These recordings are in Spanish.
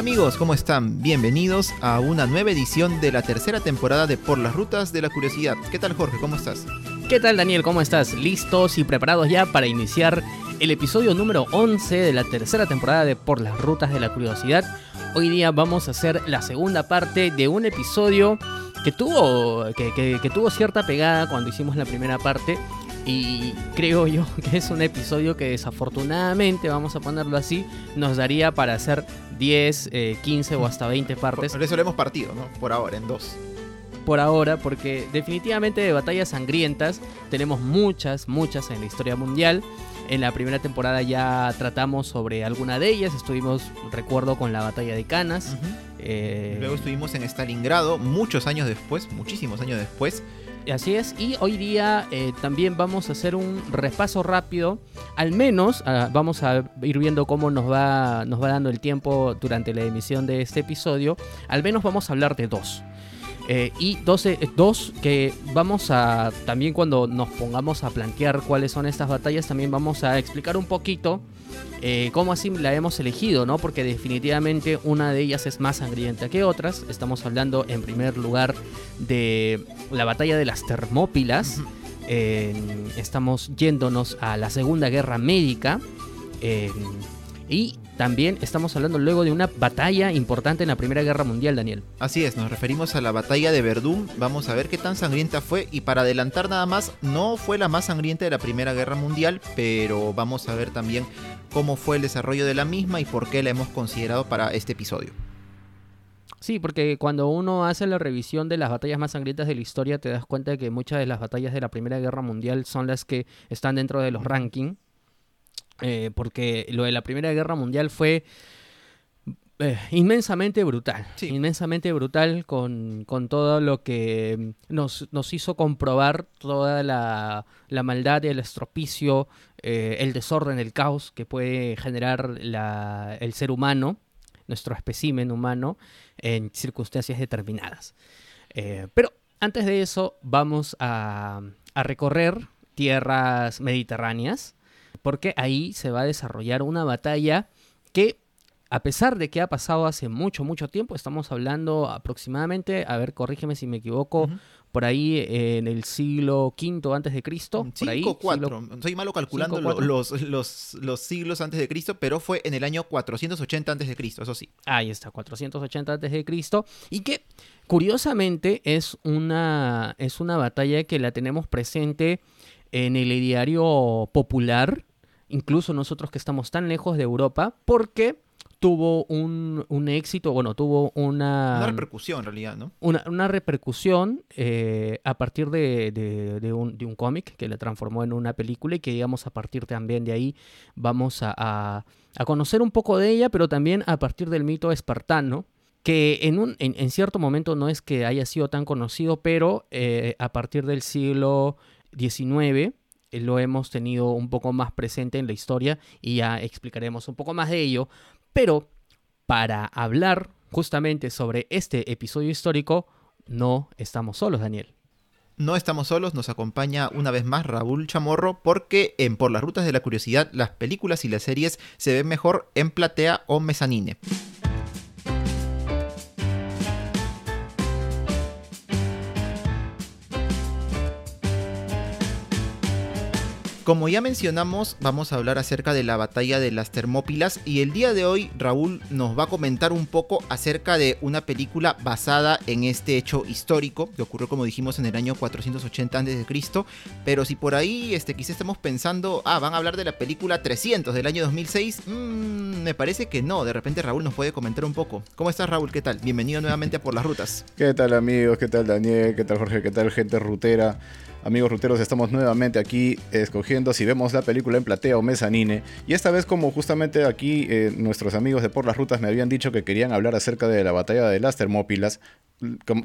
Hola amigos, ¿cómo están? Bienvenidos a una nueva edición de la tercera temporada de Por las Rutas de la Curiosidad. ¿Qué tal Jorge? ¿Cómo estás? ¿Qué tal Daniel? ¿Cómo estás? ¿Listos y preparados ya para iniciar el episodio número 11 de la tercera temporada de Por las Rutas de la Curiosidad? Hoy día vamos a hacer la segunda parte de un episodio que tuvo, que, tuvo cierta pegada cuando hicimos la primera parte y creo yo que es un episodio que desafortunadamente, vamos a ponerlo así, nos daría para hacer 10, 15 eh, o hasta 20 partes. Por eso lo hemos partido, ¿no? Por ahora, en dos. Por ahora, porque definitivamente de batallas sangrientas tenemos muchas, muchas en la historia mundial. En la primera temporada ya tratamos sobre alguna de ellas. Estuvimos, recuerdo, con la batalla de Canas. Eh, Luego estuvimos en Stalingrado muchos años después, muchísimos años después. Así es, y hoy día eh, también vamos a hacer un repaso rápido, al menos ah, vamos a ir viendo cómo nos va, nos va dando el tiempo durante la emisión de este episodio, al menos vamos a hablar de dos. Eh, y dos, dos que vamos a, también cuando nos pongamos a plantear cuáles son estas batallas, también vamos a explicar un poquito eh, cómo así la hemos elegido, ¿no? Porque definitivamente una de ellas es más sangrienta que otras. Estamos hablando en primer lugar de la batalla de las Termópilas. estamos yéndonos a la Segunda Guerra Médica. y también estamos hablando luego de una batalla importante en la Primera Guerra Mundial, Daniel. Así es, nos referimos a la batalla de Verdún. Vamos a ver qué tan sangrienta fue. Y para adelantar nada más, no fue la más sangrienta de la Primera Guerra Mundial, pero vamos a ver también cómo fue el desarrollo de la misma y por qué la hemos considerado para este episodio. Sí, porque cuando uno hace la revisión de las batallas más sangrientas de la historia, te das cuenta de que muchas de las batallas de la Primera Guerra Mundial son las que están dentro de los rankings eh, porque lo de la Primera Guerra Mundial fue eh, inmensamente brutal. Inmensamente brutal con, todo lo que nos, hizo comprobar toda la, maldad, el estropicio, eh, el desorden, el caos que puede generar el ser humano, nuestro espécimen humano, en circunstancias determinadas. pero antes de eso, vamos a recorrer tierras mediterráneas porque ahí se va a desarrollar una batalla que a pesar de que ha pasado hace mucho, mucho tiempo, estamos hablando aproximadamente, a ver, corrígeme si me equivoco, por ahí en el siglo V antes de Cristo. Cinco, cuatro. Soy malo calculando los, los, los, siglos antes de Cristo, pero fue en el año 480 antes de Cristo, eso sí. Ahí está, 480 antes de Cristo. Y que, curiosamente, es una, es una batalla que la tenemos presente en el diario popular incluso nosotros que estamos tan lejos de Europa, porque tuvo un, éxito, bueno, tuvo una... Una repercusión en realidad, ¿no? Una, repercusión eh, a partir de, un, cómic que le transformó en una película y que digamos a partir también de ahí vamos a, conocer un poco de ella, pero también a partir del mito espartano, que en, un, en, cierto momento no es que haya sido tan conocido, pero eh, a partir del siglo XIX lo hemos tenido un poco más presente en la historia y ya explicaremos un poco más de ello. Pero para hablar justamente sobre este episodio histórico, no estamos solos, Daniel. No estamos solos, nos acompaña una vez más Raúl Chamorro porque en Por las Rutas de la Curiosidad las películas y las series se ven mejor en platea o mezanine. Como ya mencionamos, vamos a hablar acerca de la batalla de las Termópilas y el día de hoy Raúl nos va a comentar un poco acerca de una película basada en este hecho histórico que ocurrió como dijimos en el año 480 a.C. Pero si por ahí este, quizá estemos pensando, ah, van a hablar de la película 300 del año 2006, mm, me parece que no, de repente Raúl nos puede comentar un poco. ¿Cómo estás Raúl? ¿Qué tal? Bienvenido nuevamente a Por las Rutas. ¿Qué tal amigos? ¿Qué tal Daniel? ¿Qué tal Jorge? ¿Qué tal gente rutera? Amigos ruteros, estamos nuevamente aquí escogiendo si vemos la película en platea o mezanine. Y esta vez, como justamente aquí eh, nuestros amigos de Por las Rutas me habían dicho que querían hablar acerca de la batalla de las Termópilas,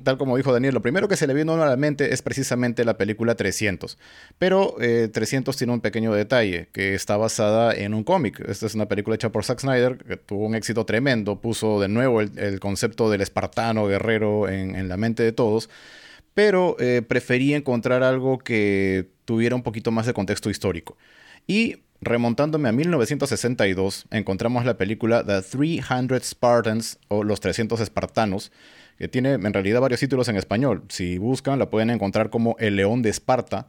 tal como dijo Daniel, lo primero que se le vino a la mente es precisamente la película 300. Pero 300 eh, tiene un pequeño detalle, que está basada en un cómic. Esta es una película hecha por Zack Snyder, que tuvo un éxito tremendo, puso de nuevo el, concepto del espartano guerrero en la mente de todos pero eh, preferí encontrar algo que tuviera un poquito más de contexto histórico. Y remontándome a 1962, encontramos la película The 300 Spartans o Los 300 Espartanos, que tiene en realidad varios títulos en español. Si buscan, la pueden encontrar como El León de Esparta,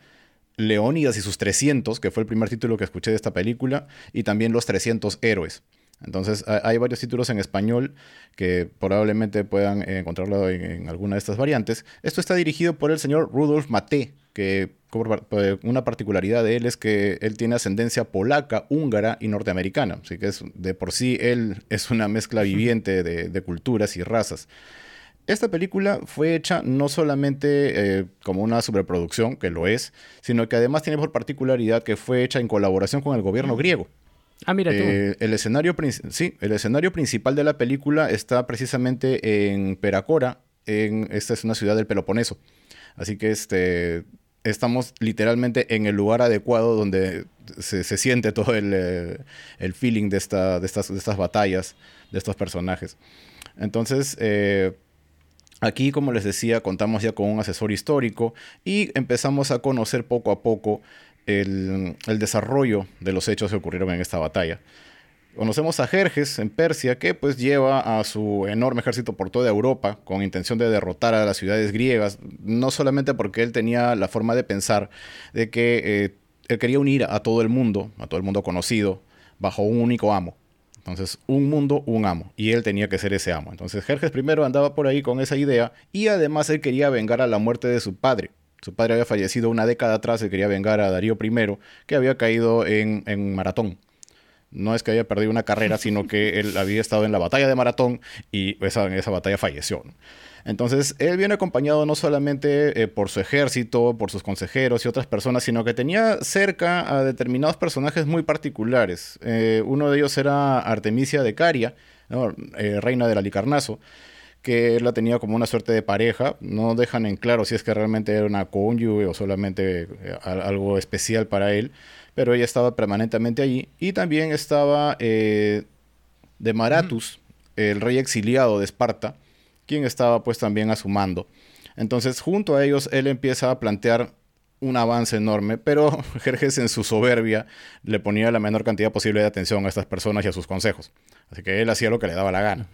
Leónidas y sus 300, que fue el primer título que escuché de esta película, y también Los 300 Héroes. Entonces hay varios títulos en español que probablemente puedan eh, encontrarlo en, alguna de estas variantes. Esto está dirigido por el señor Rudolf Maté, que una particularidad de él es que él tiene ascendencia polaca, húngara y norteamericana. Así que es, de por sí él es una mezcla viviente de, culturas y razas. Esta película fue hecha no solamente eh, como una superproducción, que lo es, sino que además tiene por particularidad que fue hecha en colaboración con el gobierno griego. Ah, mira tú. Eh, el, escenario sí, el escenario principal de la película está precisamente en Peracora. Esta es una ciudad del Peloponeso. Así que este, estamos literalmente en el lugar adecuado donde se, siente todo el, eh, el feeling de estas batallas, de estos personajes. Entonces, eh, aquí, como les decía, contamos ya con un asesor histórico y empezamos a conocer poco a poco el, desarrollo de los hechos que ocurrieron en esta batalla. Conocemos a Jerjes en Persia, que pues lleva a su enorme ejército por toda Europa con intención de derrotar a las ciudades griegas, no solamente porque él tenía la forma de pensar de que eh, él quería unir a todo el mundo, a todo el mundo conocido, bajo un único amo. Entonces, un mundo, un amo. Y él tenía que ser ese amo. Entonces, Jerjes primero andaba por ahí con esa idea y además él quería vengar a la muerte de su padre, su padre había fallecido una década atrás y quería vengar a Darío I, que había caído en, maratón. No es que haya perdido una carrera, sino que él había estado en la batalla de maratón y esa, en esa batalla falleció. Entonces, él viene acompañado no solamente eh, por su ejército, por sus consejeros y otras personas, sino que tenía cerca a determinados personajes muy particulares. Eh, uno de ellos era Artemisia de Caria, eh, reina del Alicarnaso, que él la tenía como una suerte de pareja. No dejan en claro si es que realmente era una cónyuge o solamente eh, algo especial para él, pero ella estaba permanentemente allí. Y también estaba eh, de Maratus, el rey exiliado de Esparta, quien estaba pues también a su mando. Entonces, junto a ellos, él empieza a plantear un avance enorme, pero Jerjes en su soberbia le ponía la menor cantidad posible de atención a estas personas y a sus consejos. Así que él hacía lo que le daba la gana.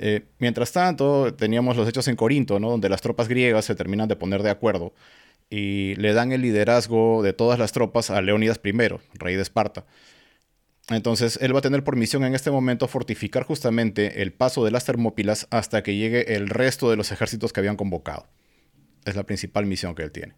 Eh, mientras tanto, teníamos los hechos en Corinto, ¿no? donde las tropas griegas se terminan de poner de acuerdo y le dan el liderazgo de todas las tropas a Leónidas I, rey de Esparta. Entonces, él va a tener por misión en este momento fortificar justamente el paso de las Termópilas hasta que llegue el resto de los ejércitos que habían convocado. Es la principal misión que él tiene.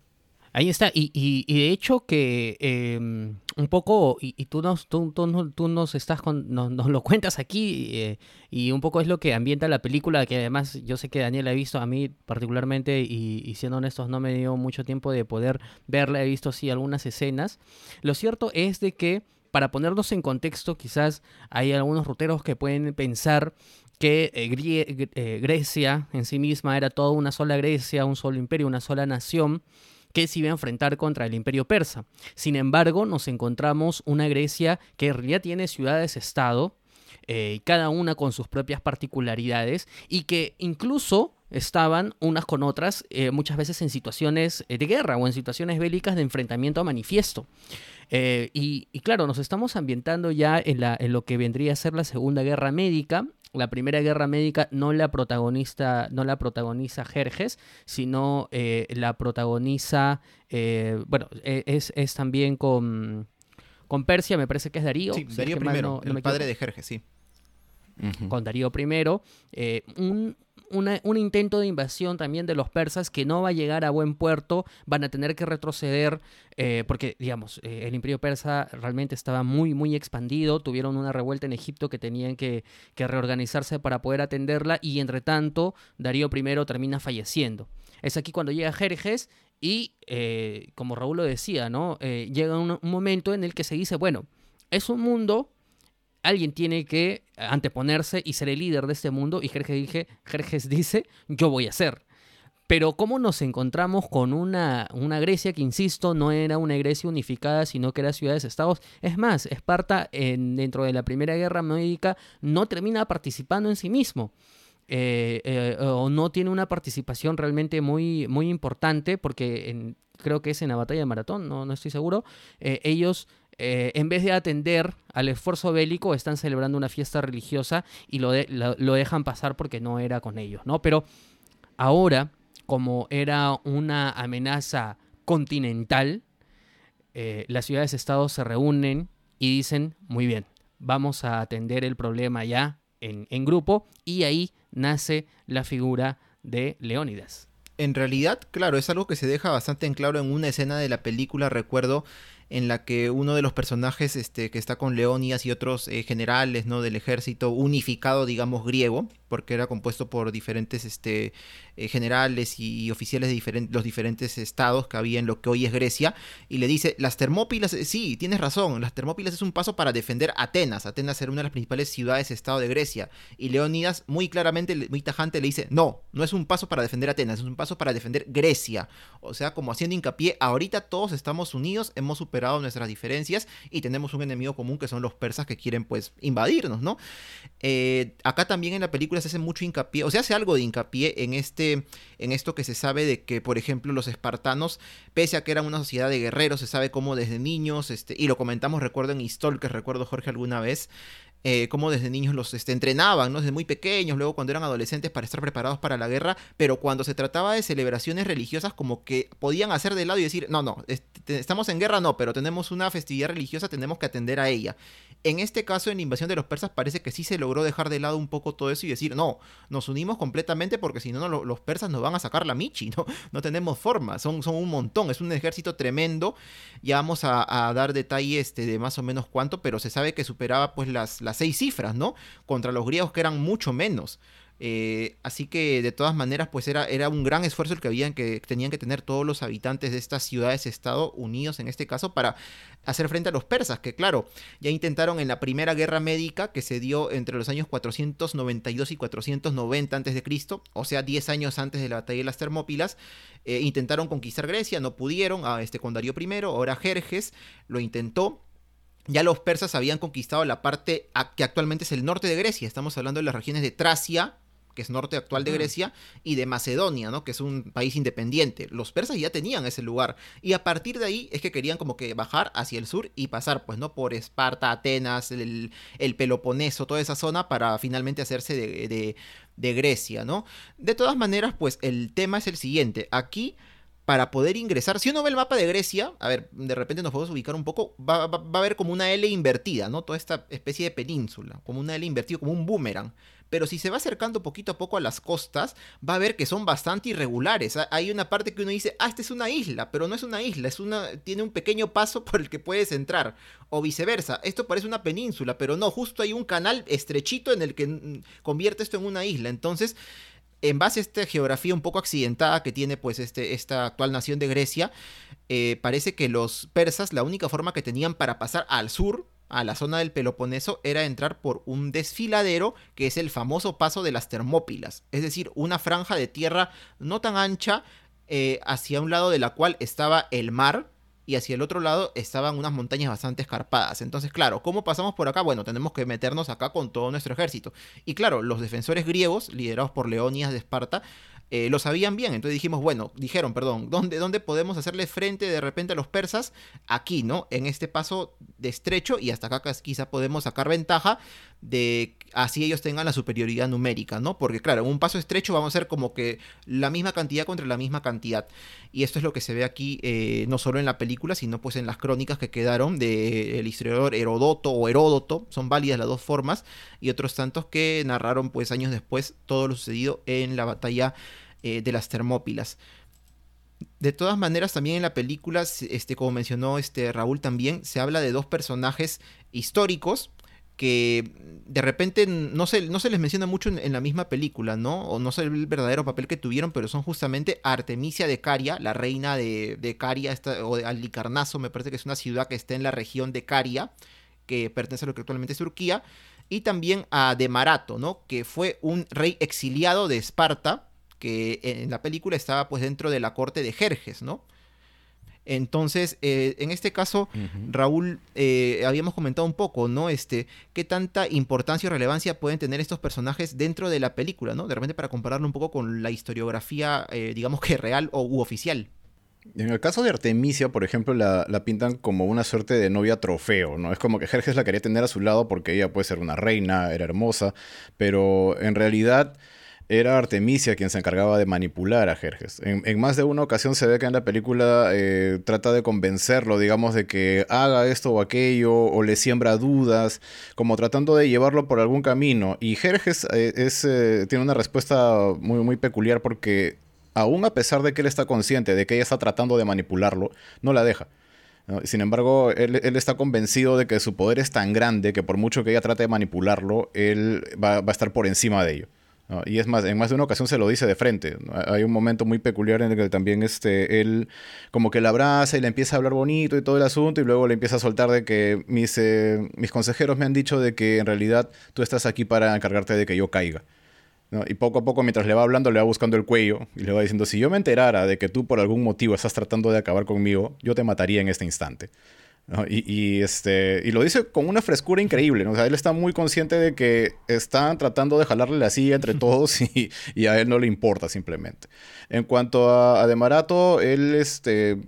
Ahí está, y, y, de hecho que em, un poco, y, tú, nos, tú, tú, nos estás nos, lo cuentas aquí, eh, y un poco es lo que ambienta la película, que además yo sé que Daniel ha visto, a mí particularmente, y, siendo honestos, no me dio mucho tiempo de poder verla, he visto sí algunas escenas. Lo cierto es de que, para ponernos en contexto, quizás hay algunos ruteros que pueden pensar que eh, eh, Grecia en sí misma era toda una sola Grecia, un solo imperio, una sola nación que se iba a enfrentar contra el imperio persa. Sin embargo, nos encontramos una Grecia que en realidad tiene ciudades-estado, eh, cada una con sus propias particularidades, y que incluso estaban unas con otras eh, muchas veces en situaciones eh, de guerra o en situaciones bélicas de enfrentamiento a manifiesto. y, claro, nos estamos ambientando ya en, la, en lo que vendría a ser la Segunda Guerra Médica, la Primera Guerra Médica no la, protagonista, no la protagoniza Jerjes, sino eh, la protagoniza, eh, bueno, e, es, es, también con, con Persia, me parece que es Darío. Sí, Darío primero, el padre de Jerjes, sí. Con Darío I. Eh, un, un intento de invasión también de los persas que no va a llegar a buen puerto, van a tener que retroceder eh, porque, digamos, eh, el imperio persa realmente estaba muy, muy expandido, tuvieron una revuelta en Egipto que tenían que, reorganizarse para poder atenderla y, entre tanto, Darío I termina falleciendo. Es aquí cuando llega Jerjes y, eh, como Raúl lo decía, ¿no? llega un momento en el que se dice, bueno, es un mundo alguien tiene que anteponerse y ser el líder de este mundo y Jerjes, dice, yo voy a ser. Pero ¿cómo nos encontramos con una, una, Grecia que, insisto, no era una Grecia unificada, sino que era ciudades-estados? Es más, Esparta, en, dentro de la Primera Guerra Médica, no termina participando en sí mismo. Eh, eh, o no tiene una participación realmente muy, muy importante, porque creo que es en la batalla de Maratón, no, no estoy seguro, eh, ellos en vez de atender al esfuerzo bélico, están celebrando una fiesta religiosa y lo, lo, dejan pasar porque no era con ellos, ¿no? Pero ahora, como era una amenaza continental, las ciudades-estados se reúnen y dicen, muy bien, vamos a atender el problema ya en, en grupo y ahí nace la figura de Leónidas. En realidad, claro, es algo que se deja bastante en claro en una escena de la película, recuerdo, en la que uno de los personajes este, que está con Leónidas y otros eh, generales ¿no? del ejército unificado, digamos, griego, porque era compuesto por diferentes este, eh, generales y, oficiales de los diferentes estados que había en lo que hoy es Grecia, y le dice, las Termópilas, eh, sí, tienes razón, las Termópilas es un paso para defender Atenas, Atenas era una de las principales ciudades-estado de Grecia, y Leónidas muy claramente, muy tajante le dice, no, no es un paso para defender Atenas, es un paso para defender Grecia, o sea, como haciendo hincapié, ahorita todos estamos unidos, hemos superado nuestras diferencias y tenemos un enemigo común que son los persas que quieren pues invadirnos, ¿no? Eh, acá también en la película se hace mucho hincapié, o se hace algo de hincapié en, este, en esto que se sabe de que, por ejemplo, los espartanos, pese a que eran una sociedad de guerreros, se sabe cómo desde niños, este, y lo comentamos, recuerdo en que recuerdo Jorge alguna vez, eh, cómo desde niños los este, entrenaban, ¿no? desde muy pequeños, luego cuando eran adolescentes para estar preparados para la guerra, pero cuando se trataba de celebraciones religiosas como que podían hacer de lado y decir, no, no, estamos en guerra, no, pero tenemos una festividad religiosa, tenemos que atender a ella. En este caso, en la invasión de los persas, parece que sí se logró dejar de lado un poco todo eso y decir, no, nos unimos completamente porque si no, los persas nos van a sacar la michi, ¿no? No tenemos forma, son, son un montón, es un ejército tremendo. Ya vamos a, dar detalles este, de más o menos cuánto, pero se sabe que superaba pues las seis cifras, ¿no? Contra los griegos que eran mucho menos. Eh, así que de todas maneras, pues era, era un gran esfuerzo el que, habían que tenían que tener todos los habitantes de estas ciudades-estado unidos en este caso para hacer frente a los persas, que claro, ya intentaron en la primera guerra médica que se dio entre los años 492 y 490 a.C., o sea, 10 años antes de la batalla de las Termópilas, eh, intentaron conquistar Grecia, no pudieron, a este, con Darío I, ahora Jerjes lo intentó, ya los persas habían conquistado la parte que actualmente es el norte de Grecia. Estamos hablando de las regiones de Tracia, que es norte actual de Grecia, y de Macedonia, ¿no? que es un país independiente. Los persas ya tenían ese lugar. Y a partir de ahí es que querían como que bajar hacia el sur y pasar, pues, ¿no? Por Esparta, Atenas, el, Peloponeso, toda esa zona, para finalmente hacerse de, de Grecia, ¿no? De todas maneras, pues el tema es el siguiente. Aquí para poder ingresar. Si uno ve el mapa de Grecia, a ver, de repente nos podemos ubicar un poco, va, a haber como una L invertida, ¿no? Toda esta especie de península, como una L invertida, como un boomerang. Pero si se va acercando poquito a poco a las costas, va a ver que son bastante irregulares. Hay una parte que uno dice, ah, esta es una isla, pero no es una isla, es una, tiene un pequeño paso por el que puedes entrar. O viceversa, esto parece una península, pero no, justo hay un canal estrechito en el que mm, convierte esto en una isla. Entonces, en base a esta geografía un poco accidentada que tiene pues este, esta actual nación de Grecia, eh, parece que los persas la única forma que tenían para pasar al sur, a la zona del Peloponeso, era entrar por un desfiladero que es el famoso paso de las Termópilas, es decir, una franja de tierra no tan ancha eh, hacia un lado de la cual estaba el mar, y hacia el otro lado estaban unas montañas bastante escarpadas. Entonces, claro, ¿cómo pasamos por acá? Bueno, tenemos que meternos acá con todo nuestro ejército. Y claro, los defensores griegos, liderados por Leonidas de Esparta, eh, lo sabían bien. Entonces dijimos, bueno, dijeron, perdón, ¿dónde, ¿dónde podemos hacerle frente de repente a los persas? Aquí, ¿no? En este paso de estrecho y hasta acá quizá podemos sacar ventaja de así ellos tengan la superioridad numérica, ¿no? Porque claro, en un paso estrecho vamos a ser como que la misma cantidad contra la misma cantidad. Y esto es lo que se ve aquí, eh, no solo en la película, sino pues en las crónicas que quedaron del historiador Herodoto o Heródoto, son válidas las dos formas, y otros tantos que narraron pues años después todo lo sucedido en la batalla eh, de las Termópilas. De todas maneras, también en la película, este, como mencionó este Raúl también, se habla de dos personajes históricos que de repente no se, no se les menciona mucho en, la misma película, ¿no? O no sé el verdadero papel que tuvieron, pero son justamente Artemisia de Caria, la reina de, de Caria, o de Alicarnaso, me parece que es una ciudad que está en la región de Caria, que pertenece a lo que actualmente es Turquía, y también a Demarato, ¿no? Que fue un rey exiliado de Esparta, que en la película estaba pues dentro de la corte de Jerjes, ¿no? Entonces, eh, en este caso, Raúl, eh, habíamos comentado un poco, ¿no? Este, qué tanta importancia o relevancia pueden tener estos personajes dentro de la película, ¿no? De repente para compararlo un poco con la historiografía, eh, digamos que real o u oficial. En el caso de Artemisia, por ejemplo, la, la, pintan como una suerte de novia trofeo, ¿no? Es como que Jerjes la quería tener a su lado porque ella puede ser una reina, era hermosa, pero en realidad era Artemisia quien se encargaba de manipular a Jerjes. En, más de una ocasión se ve que en la película eh, trata de convencerlo, digamos, de que haga esto o aquello, o le siembra dudas, como tratando de llevarlo por algún camino. Y Jerjes eh, eh, tiene una respuesta muy, peculiar porque aún a pesar de que él está consciente de que ella está tratando de manipularlo, no la deja. Sin embargo, él, está convencido de que su poder es tan grande que por mucho que ella trate de manipularlo, él va a estar por encima de ello. Y es más, en más de una ocasión se lo dice de frente. Hay un momento muy peculiar en el que también este, él como que la abraza y le empieza a hablar bonito y todo el asunto y luego le empieza a soltar de que mis, eh, mis consejeros me han dicho de que en realidad tú estás aquí para encargarte de que yo caiga. Y poco a poco, mientras le va hablando, le va buscando el cuello y le va diciendo, si yo me enterara de que tú por algún motivo estás tratando de acabar conmigo, yo te mataría en este instante. Y, este, y lo dice con una frescura increíble, ¿no? O sea, él está muy consciente de que están tratando de jalarle la silla entre todos y, y a él no le importa simplemente. En cuanto a, a De Marato, él, este,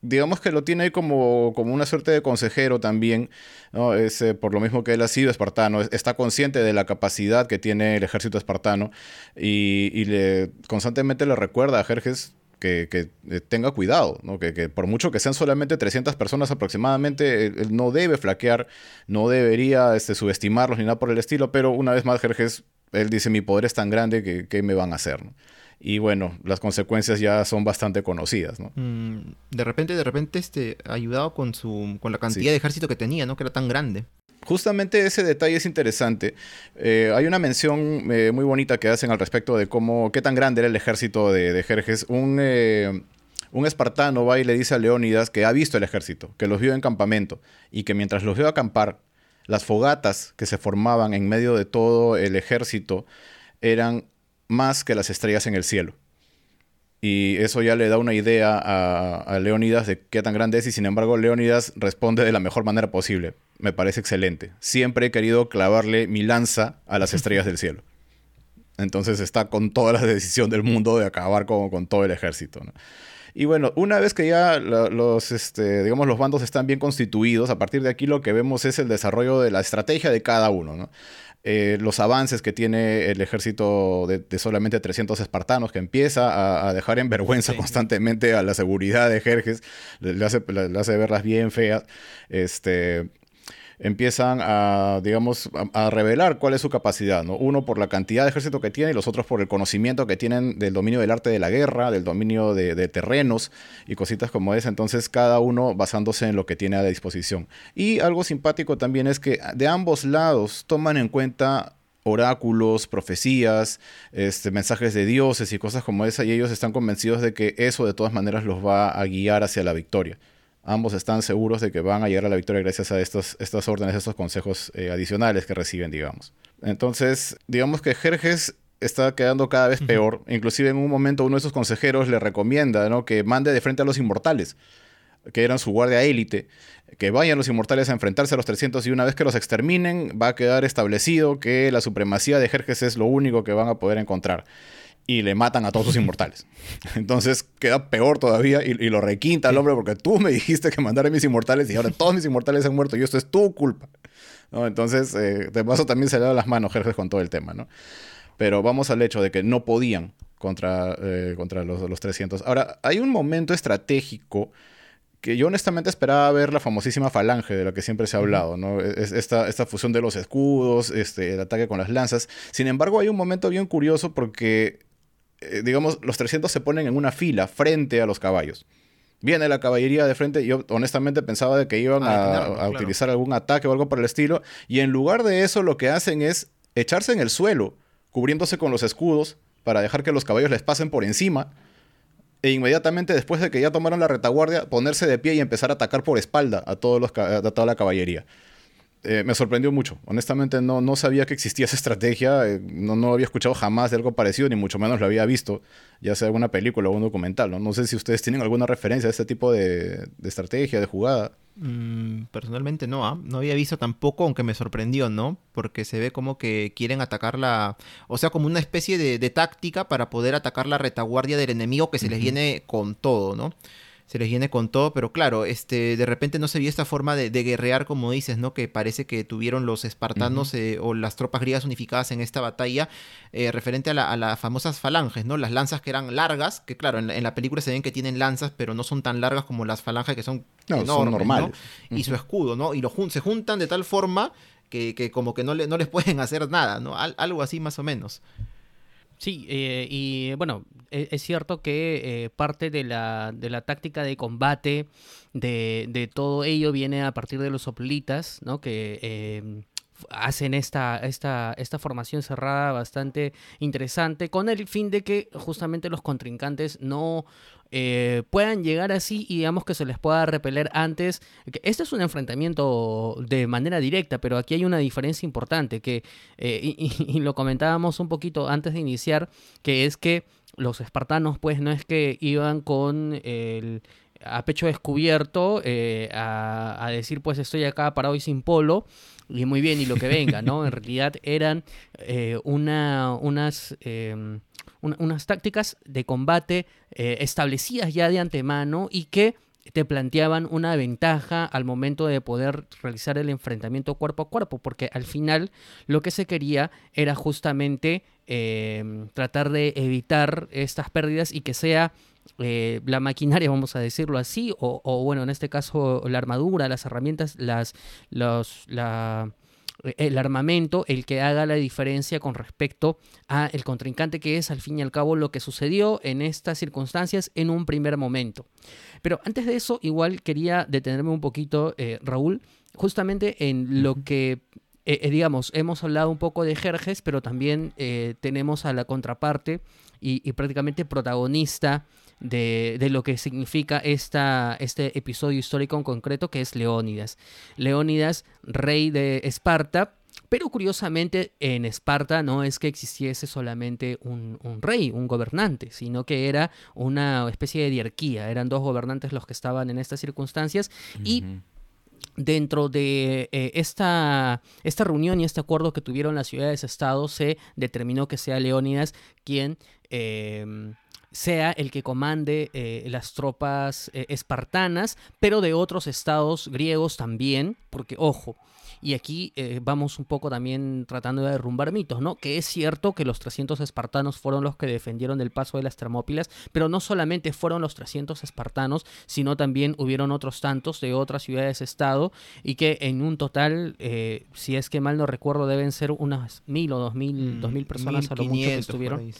digamos que lo tiene ahí como, como una suerte de consejero también, ¿no? Es, eh, por lo mismo que él ha sido espartano, está consciente de la capacidad que tiene el ejército espartano y, y le, constantemente le recuerda a Jerjes que, eh, tenga cuidado, ¿no? Que, por mucho que sean solamente 300 personas aproximadamente, él, no debe flaquear, no debería este, subestimarlos ni nada por el estilo, pero una vez más Jerjes, él dice, mi poder es tan grande que, ¿qué me van a hacer? Y bueno, las consecuencias ya son bastante conocidas, ¿no? Mm, de repente, de repente, este, ayudado con su, con la cantidad de ejército que tenía, ¿no? Que era tan grande justamente ese detalle es interesante. Eh, hay una mención eh, muy bonita que hacen al respecto de cómo, qué tan grande era el ejército de, Jerjes. Un, eh, un espartano va y le dice a Leónidas que ha visto el ejército, que los vio en campamento y que mientras los vio acampar, las fogatas que se formaban en medio de todo el ejército eran más que las estrellas en el cielo. Y eso ya le da una idea a, a Leónidas de qué tan grande es y sin embargo Leónidas responde de la mejor manera posible me parece excelente. Siempre he querido clavarle mi lanza a las estrellas del cielo. Entonces está con toda la decisión del mundo de acabar con, con todo el ejército. Y bueno, una vez que ya los, este, digamos, los bandos están bien constituidos, a partir de aquí lo que vemos es el desarrollo de la estrategia de cada uno. Eh, los avances que tiene el ejército de, solamente 300 espartanos, que empieza a, dejar en vergüenza constantemente a la seguridad de Jerjes, le, hace, le, hace verlas bien feas. Este, empiezan a, digamos, a, revelar cuál es su capacidad, ¿no? Uno por la cantidad de ejército que tiene y los otros por el conocimiento que tienen del dominio del arte de la guerra, del dominio de, terrenos y cositas como esa. Entonces, cada uno basándose en lo que tiene a disposición. Y algo simpático también es que de ambos lados toman en cuenta oráculos, profecías, este, mensajes de dioses y cosas como esa, y ellos están convencidos de que eso de todas maneras los va a guiar hacia la victoria ambos están seguros de que van a llegar a la victoria gracias a estos, estas órdenes, estos consejos eh, adicionales que reciben, digamos. Entonces, digamos que Jerjes está quedando cada vez peor. Inclusive en un momento uno de esos consejeros le recomienda ¿no? que mande de frente a los inmortales, que eran su guardia élite, que vayan los inmortales a enfrentarse a los 300 y una vez que los exterminen va a quedar establecido que la supremacía de Jerjes es lo único que van a poder encontrar y le matan a todos sus inmortales. Entonces queda peor todavía y, lo requinta al hombre porque tú me dijiste que mandara a mis inmortales y ahora todos mis inmortales han muerto y esto es tu culpa. ¿No? Entonces, eh, de paso también se le da las manos Jerjes con todo el tema, ¿no? Pero vamos al hecho de que no podían contra, eh, contra los, los 300. Ahora, hay un momento estratégico que yo honestamente esperaba ver la famosísima falange de la que siempre se ha hablado, ¿no? esta, esta fusión de los escudos, este, el ataque con las lanzas. Sin embargo, hay un momento bien curioso porque eh, digamos, los 300 se ponen en una fila frente a los caballos. Viene la caballería de frente. Yo honestamente pensaba de que iban a, utilizar algún ataque o algo por el estilo. Y en lugar de eso, lo que hacen es echarse en el suelo, cubriéndose con los escudos para dejar que los caballos les pasen por encima. E inmediatamente después de que ya tomaron la retaguardia, ponerse de pie y empezar a atacar por espalda a, todos los, a toda la caballería. Eh, me sorprendió mucho. Honestamente no, no sabía que existía esa estrategia, eh, no, no había escuchado jamás de algo parecido, ni mucho menos lo había visto, ya sea alguna película o un documental. No, no sé si ustedes tienen alguna referencia a este tipo de, de estrategia, de jugada. Mm, personalmente no, ¿ah? no había visto tampoco, aunque me sorprendió, ¿no? Porque se ve como que quieren atacar la... O sea, como una especie de, de táctica para poder atacar la retaguardia del enemigo que se les viene con todo, ¿no? Se les viene con todo, pero claro, este, de repente no se vio esta forma de, guerrear, como dices, ¿no? Que parece que tuvieron los espartanos eh, o las tropas griegas unificadas en esta batalla, eh, referente a, las famosas falanges, ¿no? Las lanzas que eran largas, que claro, en la, película se ven que tienen lanzas, pero no son tan largas como las falanges que son no, enormes, normales. Y su escudo, ¿no? Y lo se juntan de tal forma que, como que no, le, no les pueden hacer nada, ¿no? algo así más o menos. Sí, eh, y bueno, e, es, cierto que eh, parte de la, de la táctica de combate de, de, todo ello viene a partir de los soplitas, ¿no? Que em, hacen esta, esta, esta formación cerrada bastante interesante con el fin de que justamente los contrincantes no eh, puedan llegar así y digamos que se les pueda repeler antes. Este es un enfrentamiento de manera directa, pero aquí hay una diferencia importante que, eh, y, lo comentábamos un poquito antes de iniciar, que es que los espartanos pues no es que iban con el a pecho descubierto eh, a, decir pues estoy acá parado y sin polo y muy bien y lo que venga, ¿no? En realidad eran una, unas em, unas tácticas de combate eh, establecidas ya de antemano y que te planteaban una ventaja al momento de poder realizar el enfrentamiento cuerpo a cuerpo, porque al final lo que se quería era justamente eh, tratar de evitar estas pérdidas y que sea eh, la maquinaria, vamos a decirlo así, o, bueno, en este caso la armadura, las herramientas, las, los, la, el armamento el que haga la diferencia con respecto a el contrincante que es al fin y al cabo lo que sucedió en estas circunstancias en un primer momento. Pero antes de eso igual quería detenerme un poquito, eh, Raúl, justamente en lo que eh, eh, digamos, hemos hablado un poco de Jerjes, pero también tenemos a la contraparte y, prácticamente protagonista de, lo que significa esta, este episodio histórico en concreto, que es Leónidas. Leónidas, rey de Esparta, pero curiosamente en Esparta no es que existiese solamente un, rey, un gobernante, sino que era una especie de diarquía. Eran dos gobernantes los que estaban en estas circunstancias y dentro de eh, esta, esta reunión y este acuerdo que tuvieron las ciudades-estado se determinó que sea Leónidas quien Em, sea el que comande eh, las tropas eh, espartanas, pero de otros estados griegos también, porque ojo, y aquí eh, vamos un poco también tratando de derrumbar mitos, ¿no? Que es cierto que los 300 espartanos fueron los que defendieron el paso de las Termópilas, pero no solamente fueron los 300 espartanos, sino también hubieron otros tantos de otras ciudades-estado y que en un total, si es que mal no recuerdo, deben ser unas mil o dos mil, dos mil personas a lo mucho que estuvieron.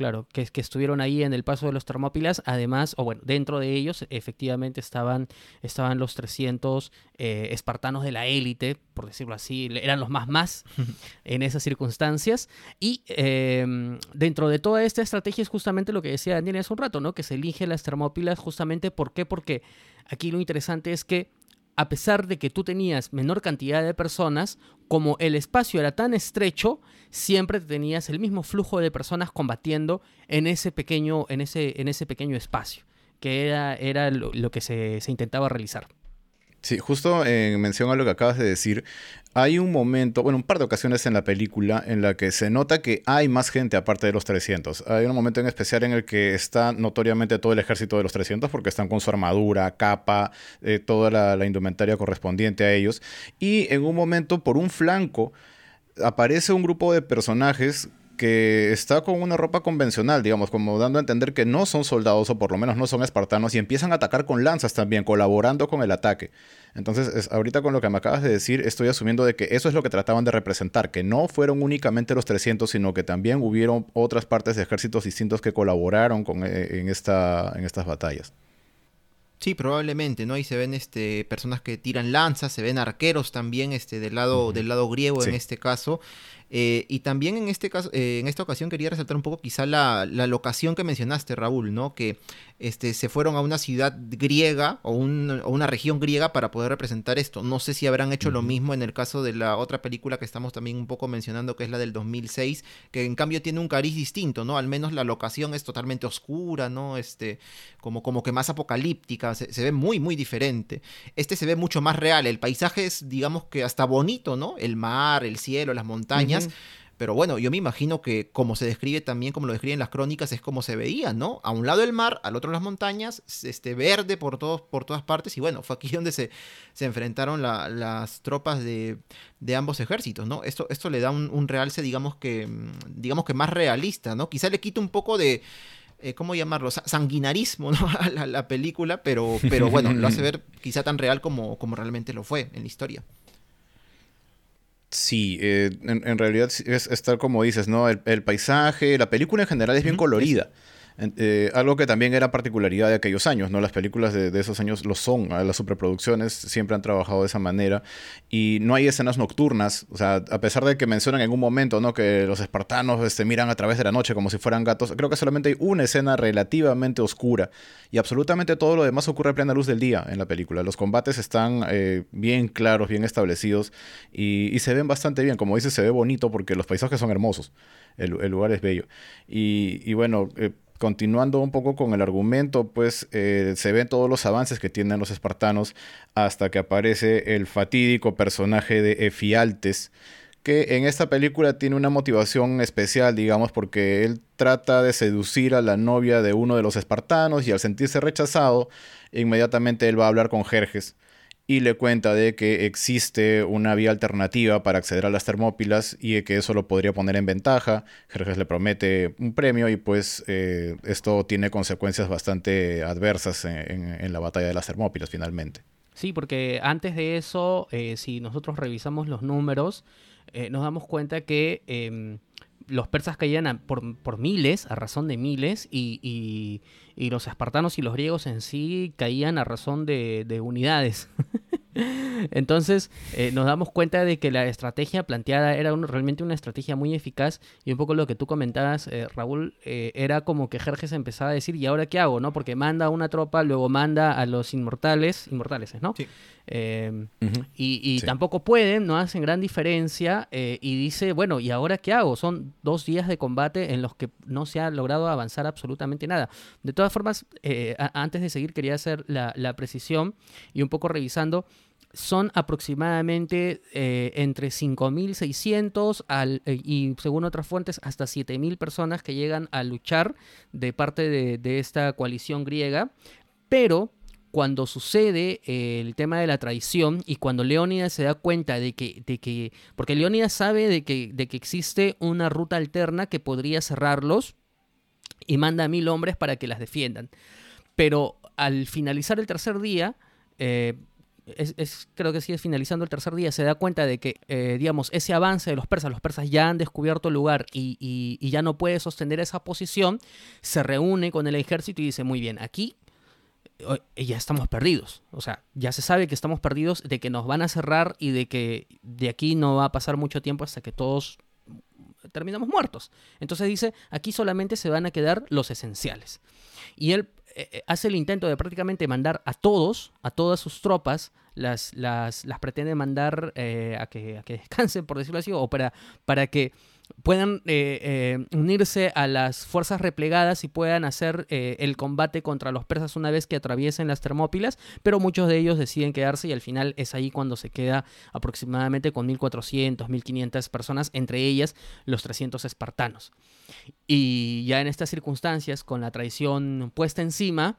Claro, que, que estuvieron ahí en el paso de los Termópilas. Además, o bueno, dentro de ellos efectivamente estaban, estaban los 300 eh, espartanos de la élite, por decirlo así, eran los más más en esas circunstancias. Y em, dentro de toda esta estrategia es justamente lo que decía Daniel hace un rato, ¿no? Que se elige las Termópilas justamente, ¿por qué? Porque aquí lo interesante es que a pesar de que tú tenías menor cantidad de personas, como el espacio era tan estrecho, siempre tenías el mismo flujo de personas combatiendo en ese pequeño, en ese, en ese pequeño espacio, que era, era lo, que se, se intentaba realizar. Sí, justo en mención a lo que acabas de decir, hay un momento, bueno, un par de ocasiones en la película en la que se nota que hay más gente aparte de los 300. Hay un momento en especial en el que está notoriamente todo el ejército de los 300 porque están con su armadura, capa, eh, toda la indumentaria correspondiente a ellos. Y en un momento, por un flanco, aparece un grupo de personajes que está con una ropa convencional, digamos, como dando a entender que no son soldados o por lo menos no son espartanos y empiezan a atacar con lanzas también, colaborando con el ataque. Entonces, ahorita con lo que me acabas de decir, estoy asumiendo de que eso es lo que trataban de representar, que no fueron únicamente los 300, sino que también hubieron otras partes de ejércitos distintos que colaboraron con, eh, en, esta, en estas batallas. Sí, probablemente, ¿no? Ahí se ven este, personas que tiran lanzas, se ven arqueros también este, del, lado, del lado griego en este caso. Eh, y también en, este caso, eh, en esta ocasión quería resaltar un poco quizá la, locación que mencionaste, Raúl, ¿no? Que este, se fueron a una ciudad griega o, una región griega para poder representar esto. No sé si habrán hecho lo mismo en el caso de la otra película que estamos también un poco mencionando, que es la del 2006, que en cambio tiene un cariz distinto, ¿no? Al menos la locación es totalmente oscura, ¿no? Este, como, como que más apocalíptica, se, se ve muy, muy diferente. Este se ve mucho más real, el paisaje es, digamos que hasta bonito, ¿no? El mar, el cielo, las montañas. Pero bueno, yo me imagino que como se describe también, como lo describen las crónicas, es como se veía, ¿no? A un lado el mar, al otro las montañas, este verde por, todos, por todas partes. Y bueno, fue aquí donde se, se enfrentaron las tropas de, ambos ejércitos, ¿no? Esto, esto le da un, realce, digamos que, digamos que más realista, ¿no? Quizá le quita un poco de... Eh, ¿cómo llamarlo? sanguinarismo ¿no? a la, película, pero, pero bueno, lo hace ver quizá tan real como, como realmente lo fue en la historia. Sí, eh, en, realidad es, es, tal como dices, ¿no? El, paisaje, la película en general es bien colorida. Eh, algo que también era particularidad de aquellos años, ¿no? Las películas de, esos años lo son, las superproducciones siempre han trabajado de esa manera y no hay escenas nocturnas, o sea, a pesar de que mencionan en un momento, ¿no? Que los espartanos este, miran a través de la noche como si fueran gatos, creo que solamente hay una escena relativamente oscura y absolutamente todo lo demás ocurre a plena luz del día en la película. Los combates están eh, bien claros, bien establecidos y, se ven bastante bien, como dices, se ve bonito porque los paisajes son hermosos, el, lugar es bello y, y bueno... Eh, continuando un poco con el argumento, pues eh, se ven todos los avances que tienen los espartanos hasta que aparece el fatídico personaje de Efialtes, que en esta película tiene una motivación especial, digamos, porque él trata de seducir a la novia de uno de los espartanos y al sentirse rechazado, inmediatamente él va a hablar con Jerjes y le cuenta de que existe una vía alternativa para acceder a las Termópilas y que eso lo podría poner en ventaja. Jerjes le promete un premio y pues eh, esto tiene consecuencias bastante adversas en, la batalla de las Termópilas finalmente. Sí, porque antes de eso, eh, si nosotros revisamos los números, eh, nos damos cuenta que em, los persas caían por, miles, a razón de miles, y, los espartanos y los griegos en sí caían a razón de, de unidades. Entonces eh, nos damos cuenta de que la estrategia planteada era realmente una estrategia muy eficaz y un poco lo que tú comentabas, eh, Raúl, eh, era como que Jerjes empezaba a decir, ¿y ahora qué hago? ¿no? Porque manda una tropa, luego manda a los inmortales, inmortales, ¿no? Em, y, tampoco pueden, no hacen gran diferencia y dice, bueno, ¿y ahora qué hago? Son dos días de combate en los que no se ha logrado avanzar absolutamente nada. De todas formas, antes de seguir quería hacer la precisión y un poco revisando son aproximadamente eh, entre 5.600 eh, y según otras fuentes hasta 7.000 personas que llegan a luchar de parte de, esta coalición griega, pero cuando sucede eh, el tema de la traición y cuando Leónidas se da cuenta de que, de que porque Leónidas sabe de que, de que existe una ruta alterna que podría cerrarlos y manda a mil hombres para que las defiendan. Pero al finalizar el tercer día, es, creo que sigue finalizando el tercer día, se da cuenta de que, eh, digamos, ese avance de los persas, los persas ya han descubierto el lugar y, ya no puede sostener esa posición, se reúne con el ejército y dice, muy bien, aquí eh, ya estamos perdidos. O sea, ya se sabe que estamos perdidos, de que nos van a cerrar y de que de aquí no va a pasar mucho tiempo hasta que todos terminamos muertos. Entonces dice, aquí solamente se van a quedar los esenciales. Y él eh, eh, hace el intento de prácticamente mandar a todos, a todas sus tropas, las, las, las pretende mandar eh, a, que, a que descansen, por decirlo así, o para, para que puedan eh, eh, unirse a las fuerzas replegadas y puedan hacer el combate contra los persas una vez que atraviesen las Termópilas, pero muchos de ellos deciden quedarse y al final es ahí cuando se queda aproximadamente con 1400, 1500 personas, entre ellas los 300 espartanos. Y ya en estas circunstancias, con la traición puesta encima,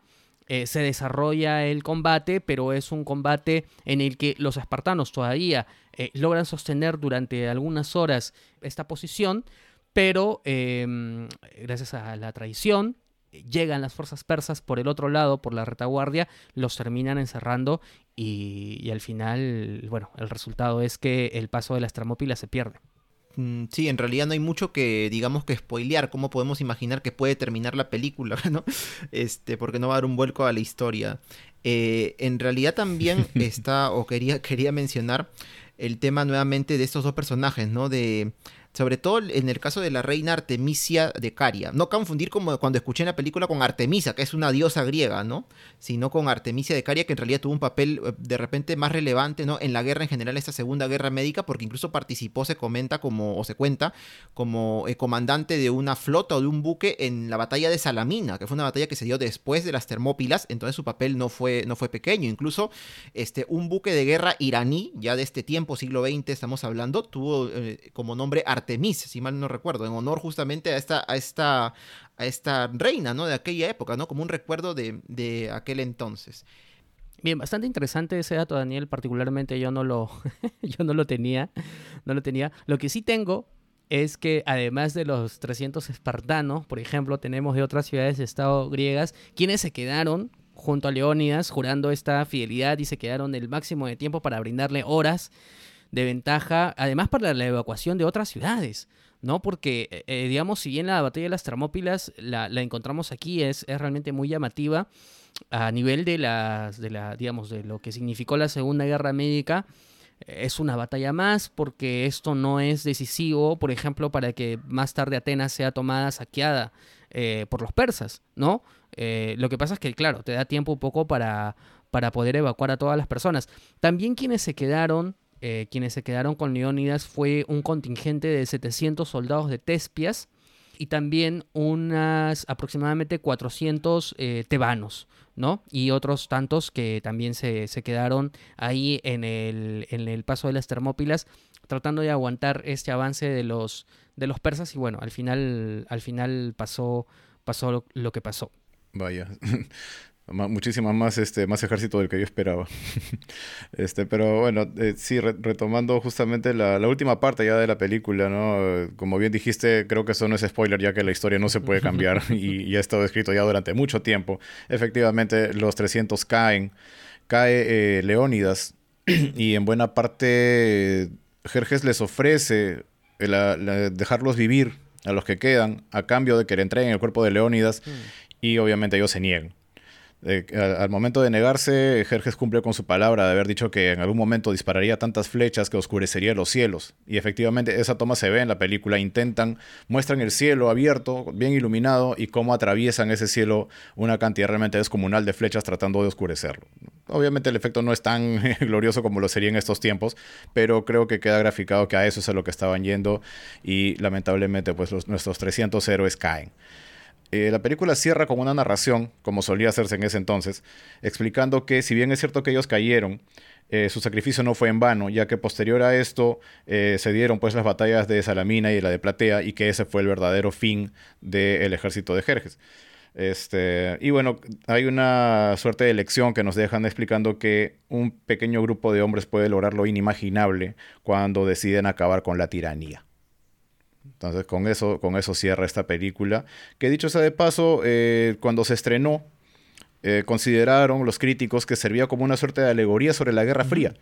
eh, se desarrolla el combate, pero es un combate en el que los espartanos todavía eh, logran sostener durante algunas horas esta posición, pero em, gracias a la traición llegan las fuerzas persas por el otro lado, por la retaguardia, los terminan encerrando y, al final, bueno, el resultado es que el paso de las Termópilas se pierde. Mm, sí, en realidad no hay mucho que, digamos, que spoilear. ¿Cómo podemos imaginar que puede terminar la película, no? Este, porque no va a dar un vuelco a la historia. Eh, en realidad también está, o quería, quería mencionar el tema nuevamente de estos dos personajes, ¿no? De, sobre todo en el caso de la reina Artemisia de Caria. No confundir como cuando escuché en la película con Artemisa, que es una diosa griega, ¿no? Sino con Artemisia de Caria, que en realidad tuvo un papel eh, de repente más relevante, ¿no? En la guerra en general, esta segunda guerra médica, porque incluso participó, se comenta como, o se cuenta, como eh, comandante de una flota o de un buque en la batalla de Salamina, que fue una batalla que se dio después de las Termópilas, entonces su papel no fue, no fue pequeño. Incluso este, un buque de guerra iraní, ya de este tiempo, siglo XX estamos hablando, tuvo eh, como nombre Artemis, si mal no recuerdo, en honor justamente a esta, a esta, a esta reina, ¿no? De aquella época, ¿no? Como un recuerdo de, de aquel entonces. Bien, bastante interesante ese dato, Daniel. Particularmente yo no lo, yo no lo tenía, no lo tenía. Lo que sí tengo es que además de los 300 espartanos, por ejemplo, tenemos de otras ciudades de estado griegas quienes se quedaron junto a Leónidas jurando esta fidelidad y se quedaron el máximo de tiempo para brindarle horas de ventaja, además para la evacuación de otras ciudades. ¿no? Porque, eh, eh, digamos, si bien la batalla de las Termópilas la, encontramos aquí, es, es, realmente muy llamativa a nivel de las, de la, digamos, de lo que significó la Segunda Guerra Médica. Es una batalla más porque esto no es decisivo, por ejemplo, para que más tarde Atenas sea tomada, saqueada eh, por los persas, ¿no? lo que pasa es que, claro, te da tiempo un poco para, para poder evacuar a todas las personas. También quienes se quedaron eh, quienes se quedaron con Leónidas fue un contingente de 700 soldados de Tespias y también unas aproximadamente 400 eh, tebanos, ¿no? Y otros tantos que también se, quedaron ahí en el, en el paso de las Termópilas tratando de aguantar este avance de los, de los persas y bueno, al final, al final pasó, pasó lo que pasó. Vaya, muchísima más este más ejército del que yo esperaba. Este pero bueno eh, sí retomando justamente la, última parte ya de la película no como bien dijiste creo que eso no es spoiler ya que la historia no se puede cambiar y, ha estado escrito ya durante mucho tiempo. Efectivamente los 300 caen cae eh, Leónidas y en buena parte Jerjes les ofrece dejarlos vivir a los que quedan a cambio de que le entreguen el cuerpo de Leónidas mm. y obviamente ellos se niegan al, momento de negarse, Jerjes cumple con su palabra de haber dicho que en algún momento dispararía tantas flechas que oscurecería los cielos. Y efectivamente esa toma se ve en la película. Intentan, muestran el cielo abierto, bien iluminado, y cómo atraviesan ese cielo una cantidad realmente descomunal de flechas tratando de oscurecerlo. Obviamente el efecto no es tan glorioso como lo sería en estos tiempos, pero creo que queda graficado que a eso es a lo que estaban yendo y lamentablemente pues nuestros 300 héroes caen. Eh, la película cierra con una narración, como solía hacerse en ese entonces, explicando que si bien es cierto que ellos cayeron, eh, su sacrificio no fue en vano, ya que posterior a esto eh, se dieron pues las batallas de Salamina y la de Platea y que ese fue el verdadero fin del ejército de Jerjes. Este, y bueno, hay una suerte de lección que nos dejan explicando que un pequeño grupo de hombres puede lograr lo inimaginable cuando deciden acabar con la tiranía. Entonces con eso, con eso cierra esta película. Que dicho sea de paso, eh, cuando se estrenó, eh, consideraron los críticos que servía como una suerte de alegoría sobre la Guerra Fría,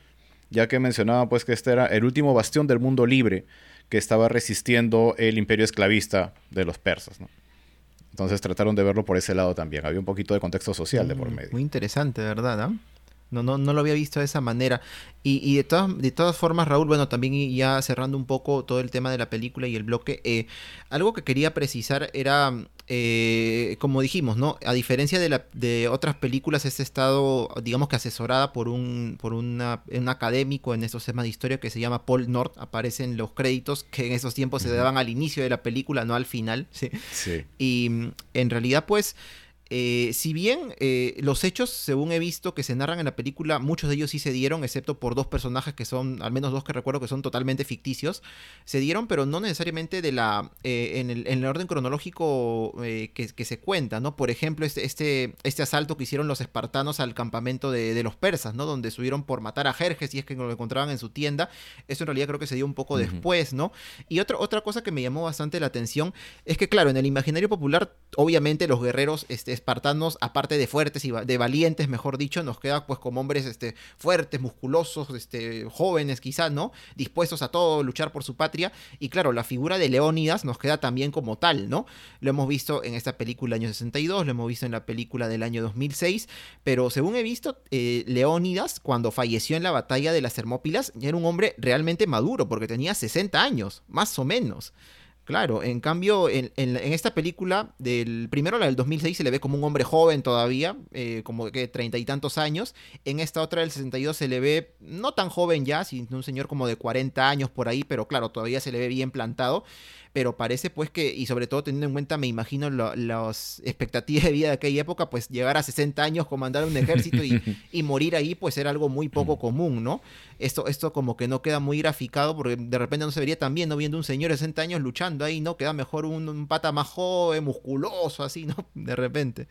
ya que mencionaban pues que este era el último bastión del mundo libre que estaba resistiendo el imperio esclavista de los persas. Entonces trataron de verlo por ese lado también. Había un poquito de contexto social de por mm, medio. Muy interesante, ¿verdad? No, no, no lo había visto de esa manera. Y, de, todas, de todas formas, Raúl, bueno, también ya cerrando un poco todo el tema de la película y el bloque, eh, algo que quería precisar era, eh, como dijimos, ¿no? A diferencia de, la, de otras películas, este estado, digamos que asesorada por un, por una, un académico en estos temas de historia que se llama Paul Nord, aparecen los créditos que en esos tiempos se daban al inicio de la película, no al final. Sí. sí. Y en realidad, pues... Eh, si bien eh, los hechos, según he visto, que se narran en la película, muchos de ellos sí se dieron, excepto por dos personajes que son, al menos dos que recuerdo que son totalmente ficticios, se dieron, pero no necesariamente de la, eh, en, el, orden cronológico que, se cuenta, ¿no? Por ejemplo, este, este, este asalto que hicieron los espartanos al campamento de, los persas, ¿no? Donde subieron por matar a Jerjes y es que lo encontraban en su tienda. Eso en realidad creo que se dio un poco después, ¿no? Y otra cosa que me llamó bastante la atención es que, claro, en el imaginario popular, obviamente los guerreros, este, espartanos, aparte de fuertes y de valientes, mejor dicho, nos queda pues como hombres este, fuertes, musculosos, este, jóvenes quizás, ¿no? Dispuestos a todo, luchar por su patria. Y claro, la figura de Leónidas nos queda también como tal, ¿no? Lo hemos visto en esta película del año 62, lo hemos visto en la película del año 2006, pero según he visto, eh, Leónidas, cuando falleció en la batalla de las Hermópilas, ya era un hombre realmente maduro, porque tenía 60 años, más o menos. Claro, en cambio, en, esta película, del primero la del 2006, se le ve como un hombre joven todavía, eh, como que treinta y tantos años. En esta otra del 62 se le ve no tan joven ya, sino un señor como de 40 años por ahí, pero claro, todavía se le ve bien plantado pero parece pues que, y sobre todo teniendo en cuenta, me imagino, las expectativas de vida de aquella época, pues llegar a 60 años, comandar un ejército y, y, morir ahí, pues era algo muy poco mm. común, ¿no? Esto, esto como que no queda muy graficado, porque de repente no se vería tan bien, ¿no? Viendo un señor de 60 años luchando ahí, ¿no? Queda mejor un, un pata más joven, musculoso, así, ¿no? De repente.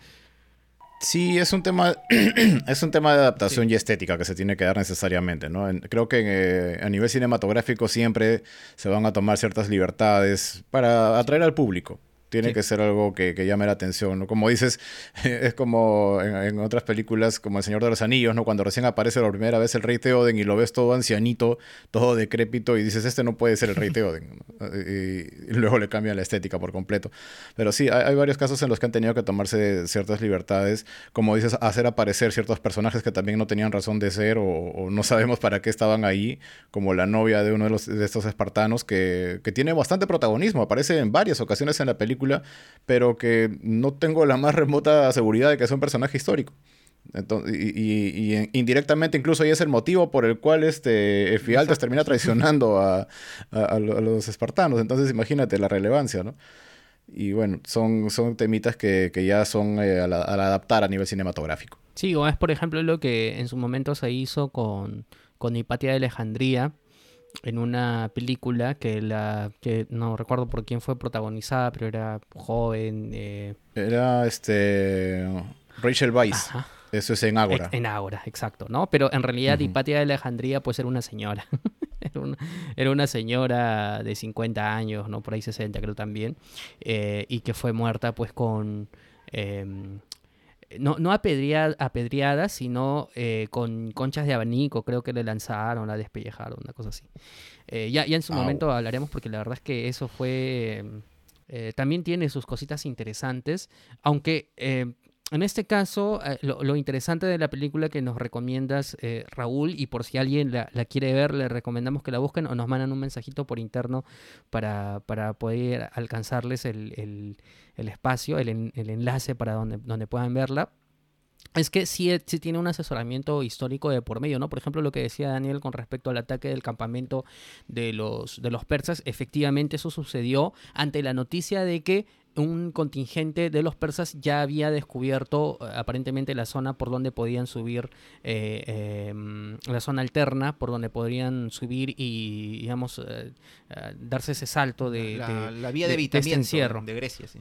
Sí, es un tema, es un tema de adaptación y estética que se tiene que dar necesariamente, ¿no? creo que eh, a nivel cinematográfico siempre se van a tomar ciertas libertades para atraer al público. Tiene que ser algo que, llame la atención, ¿no? Como dices, es como en, otras películas, como El Señor de los Anillos, ¿no? Cuando recién aparece la primera vez el rey Theoden y lo ves todo ancianito, todo decrépito, y dices, este no puede ser el rey Theoden. y, luego le cambian la estética por completo. Pero sí, hay, varios casos en los que han tenido que tomarse ciertas libertades, como dices, hacer aparecer ciertos personajes que también no tenían razón de ser o, no sabemos para qué estaban ahí, como la novia de uno de, los, de estos espartanos, que, que tiene bastante protagonismo, aparece en varias ocasiones en la película pero que no tengo la más remota seguridad de que es un personaje histórico. y, indirectamente incluso ahí es el motivo por el cual este Efialtes termina traicionando a, los espartanos. Entonces imagínate la relevancia, ¿no? Y bueno, son, son temitas que, ya son eh, al, adaptar a nivel cinematográfico. Sí, o es por ejemplo lo que en su momento se hizo con, con Hipatia de Alejandría, en una película que la que no recuerdo por quién fue protagonizada, pero era joven. Eh... Era este Rachel Weisz. Eso es en Ágora. En Ágora, exacto, ¿no? Pero en realidad Hipatia de Alejandría pues era una señora. era, una, señora de 50 años, ¿no? Por ahí 60 creo también. Eh, y que fue muerta pues con... Em, no, no apedreada, sino eh, con conchas de abanico, creo que le lanzaron, la despellejaron, una cosa así. Eh, ya, ya en su momento hablaremos porque la verdad es que eso fue... Eh, también tiene sus cositas interesantes, aunque en este caso, lo, interesante de la película que nos recomiendas, Raúl, y por si alguien la, quiere ver, le recomendamos que la busquen o nos mandan un mensajito por interno para, para poder alcanzarles el, el espacio, el, enlace para donde, donde puedan verla es que sí, sí, tiene un asesoramiento histórico de por medio, ¿no? Por ejemplo, lo que decía Daniel con respecto al ataque del campamento de los, de los persas, efectivamente eso sucedió ante la noticia de que un contingente de los persas ya había descubierto eh, aparentemente la zona por donde podían subir, eh, em, la zona alterna por donde podrían subir y, digamos, eh, darse ese salto de la, vía de, de, este encierro. de Grecia. Sí.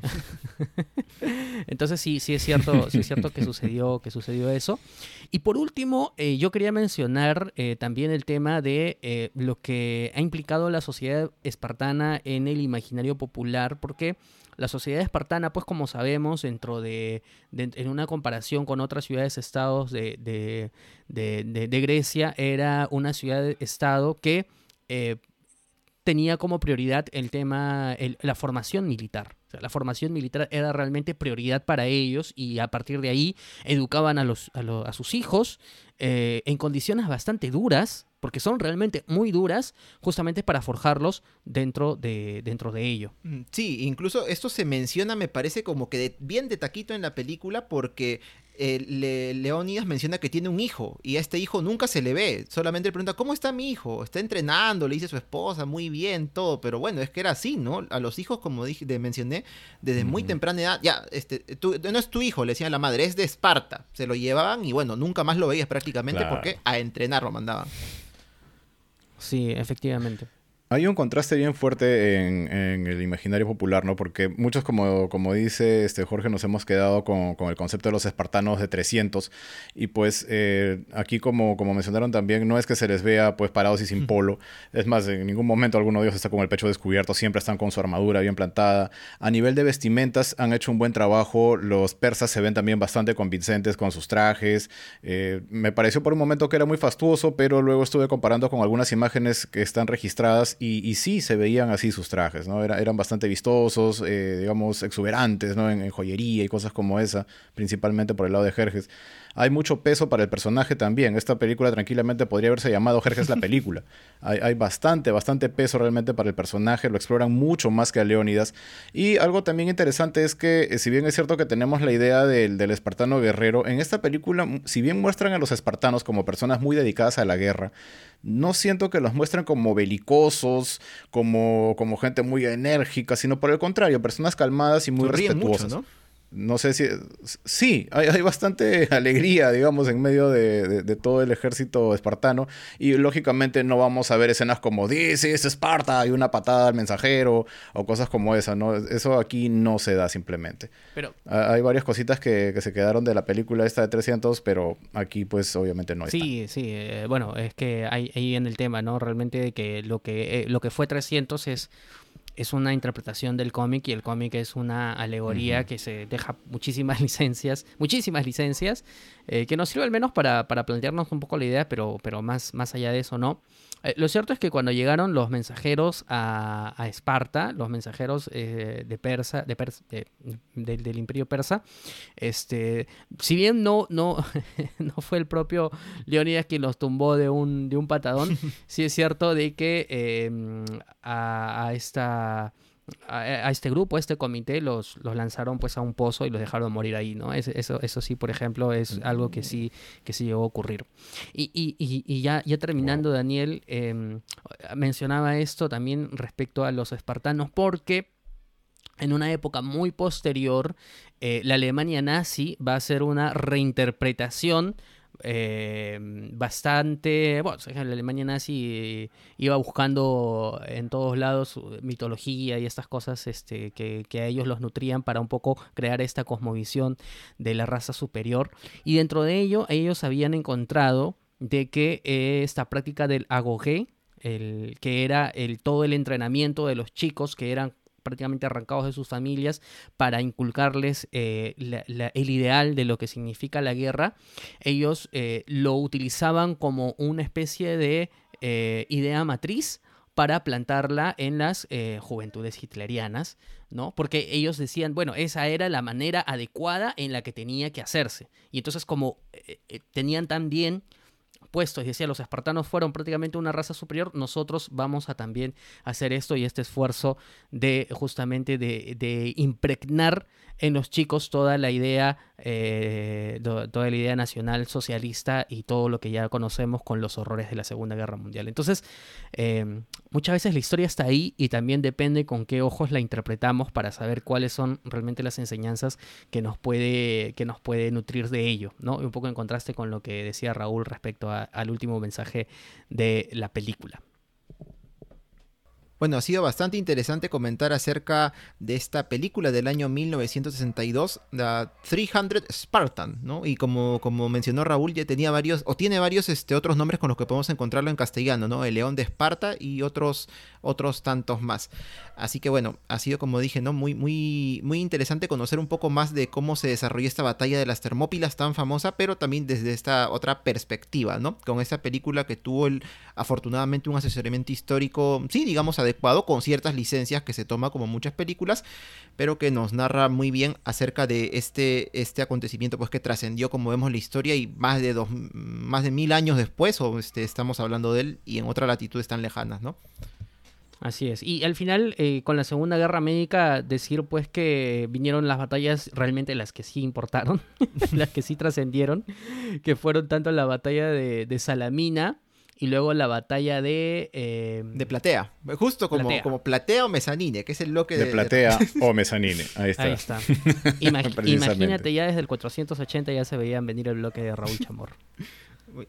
Entonces sí, sí es cierto, sí es cierto que sucedió, que sucedió eso. Y por último, yo quería mencionar también el tema de lo que ha implicado la sociedad espartana en el imaginario popular, porque la sociedad espartana, pues como sabemos, dentro de, en una comparación con otras ciudades-estados de, de, Grecia, era una ciudad-estado que eh, tenía como prioridad el tema, la formación militar. la formación militar era realmente prioridad para ellos y a partir de ahí educaban a, los, a, sus hijos eh, en condiciones bastante duras, porque son realmente muy duras, justamente para forjarlos dentro de, dentro de ello. Mm, sí, incluso esto se menciona, me parece como que bien de taquito en la película, porque eh, Leonidas menciona que tiene un hijo y a este hijo nunca se le ve. Solamente le pregunta, ¿cómo está mi hijo? Está entrenando, le dice su esposa, muy bien, todo. Pero bueno, es que era así, ¿no? A los hijos, como dije, mencioné, desde muy temprana edad, ya, este, no es tu hijo, le decía la madre, es de Esparta. Se lo llevaban y bueno, nunca más lo veías prácticamente porque a entrenar lo mandaban. Sí, efectivamente. Hay un contraste bien fuerte en, el imaginario popular, ¿no? Porque muchos, como, como dice este Jorge, nos hemos quedado con, el concepto de los espartanos de 300. Y pues eh, aquí, como, como mencionaron también, no es que se les vea pues parados y sin polo. Es más, en ningún momento alguno de ellos está con el pecho descubierto. Siempre están con su armadura bien plantada. A nivel de vestimentas han hecho un buen trabajo. Los persas se ven también bastante convincentes con sus trajes. Eh, me pareció por un momento que era muy fastuoso, pero luego estuve comparando con algunas imágenes que están registradas y, sí se veían así sus trajes, ¿no? eran bastante vistosos, eh, digamos, exuberantes, ¿no? En, joyería y cosas como esa, principalmente por el lado de Jerjes. Hay mucho peso para el personaje también. Esta película tranquilamente podría haberse llamado Jerjes la película. hay, bastante, bastante peso realmente para el personaje, lo exploran mucho más que a Leónidas. Y algo también interesante es que, eh, si bien es cierto que tenemos la idea del, del espartano guerrero, en esta película, si bien muestran a los espartanos como personas muy dedicadas a la guerra, no siento que los muestren como belicosos, como, como gente muy enérgica, sino por el contrario, personas calmadas y muy respetuosas. ¿no? No sé si... Sí, hay, bastante alegría, digamos, en medio de, todo el ejército espartano. Y lógicamente no vamos a ver escenas como, dice, es Esparta, y una patada al mensajero, o cosas como esa, ¿no? Eso aquí no se da simplemente. Pero... Hay varias cositas que, se quedaron de la película esta de 300, pero aquí pues obviamente no está. Sí, sí, eh, bueno, es que hay ahí en el tema, ¿no? Realmente que lo que, eh, lo que fue 300 es es una interpretación del cómic y el cómic es una alegoría que se deja muchísimas licencias, muchísimas licencias, eh, que nos sirve al menos para, para, plantearnos un poco la idea, pero, pero más, más allá de eso no. Eh, lo cierto es que cuando llegaron los mensajeros a, Esparta, los mensajeros eh, de Persa, de del imperio persa, este, si bien no, no, no fue el propio Leonidas quien los tumbó de un, de un patadón, sí es cierto de que em, a, esta a, este grupo, a este comité, los, los lanzaron pues a un pozo y los dejaron morir ahí, ¿no? eso, eso sí, por ejemplo, es algo que sí, que sí llegó a ocurrir. Y, y, y, ya, ya terminando, Daniel, em, mencionaba esto también respecto a los espartanos, porque en una época muy posterior, eh, la Alemania nazi va a hacer una reinterpretación eh, bastante, bueno, la Alemania nazi iba buscando en todos lados mitología y estas cosas este, que, a ellos los nutrían para un poco crear esta cosmovisión de la raza superior. Y dentro de ello, ellos habían encontrado de que eh, esta práctica del agogé, el, que era el, todo el entrenamiento de los chicos que eran prácticamente arrancados de sus familias para inculcarles eh, el ideal de lo que significa la guerra, ellos eh, lo utilizaban como una especie de eh, idea matriz para plantarla en las juventudes hitlerianas, ¿no? Porque ellos decían, bueno, esa era la manera adecuada en la que tenía que hacerse. Y entonces como tenían también puestos y decía los espartanos fueron prácticamente una raza superior, nosotros vamos a también hacer esto y este esfuerzo de justamente de, de impregnar en los chicos toda la idea, eh, toda la idea nacional socialista y todo lo que ya conocemos con los horrores de la Segunda Guerra Mundial. Entonces, em, muchas veces la historia está ahí y también depende con qué ojos la interpretamos para saber cuáles son realmente las enseñanzas que nos puede, que nos puede nutrir de ello, ¿no? Un poco en contraste con lo que decía Raúl respecto al último mensaje de la película. Bueno, ha sido bastante interesante comentar acerca de esta película del año 1962, The 300 Spartan, ¿no? Y como, como mencionó Raúl, ya tenía varios, o tiene varios este, otros nombres con los que podemos encontrarlo en castellano, ¿no? El León de Esparta y otros, otros tantos más. Así que bueno, ha sido como dije, ¿no? Muy, muy, muy interesante conocer un poco más de cómo se desarrolló esta batalla de las Termópilas tan famosa, pero también desde esta otra perspectiva, ¿no? Con esta película que tuvo el, afortunadamente un asesoramiento histórico, sí, digamos, adecuado con ciertas licencias que se toma como muchas películas, pero que nos narra muy bien acerca de este, este acontecimiento pues que trascendió como vemos la historia y más de dos, más de mil años después o este, estamos hablando de él y en otras latitudes tan lejanas, ¿no? Así es. Y al final, eh, con la Segunda Guerra Médica, decir pues que vinieron las batallas realmente las que sí importaron, las que sí trascendieron, que fueron tanto la batalla de Salamina, y luego la batalla de... Eh, de Platea. Justo como platea. como platea o Mezzanine, que es el bloque de... De Platea o Mezzanine. Ahí está. Ahí está. imagínate, ya desde el 480 ya se veían venir el bloque de Raúl Chamorro.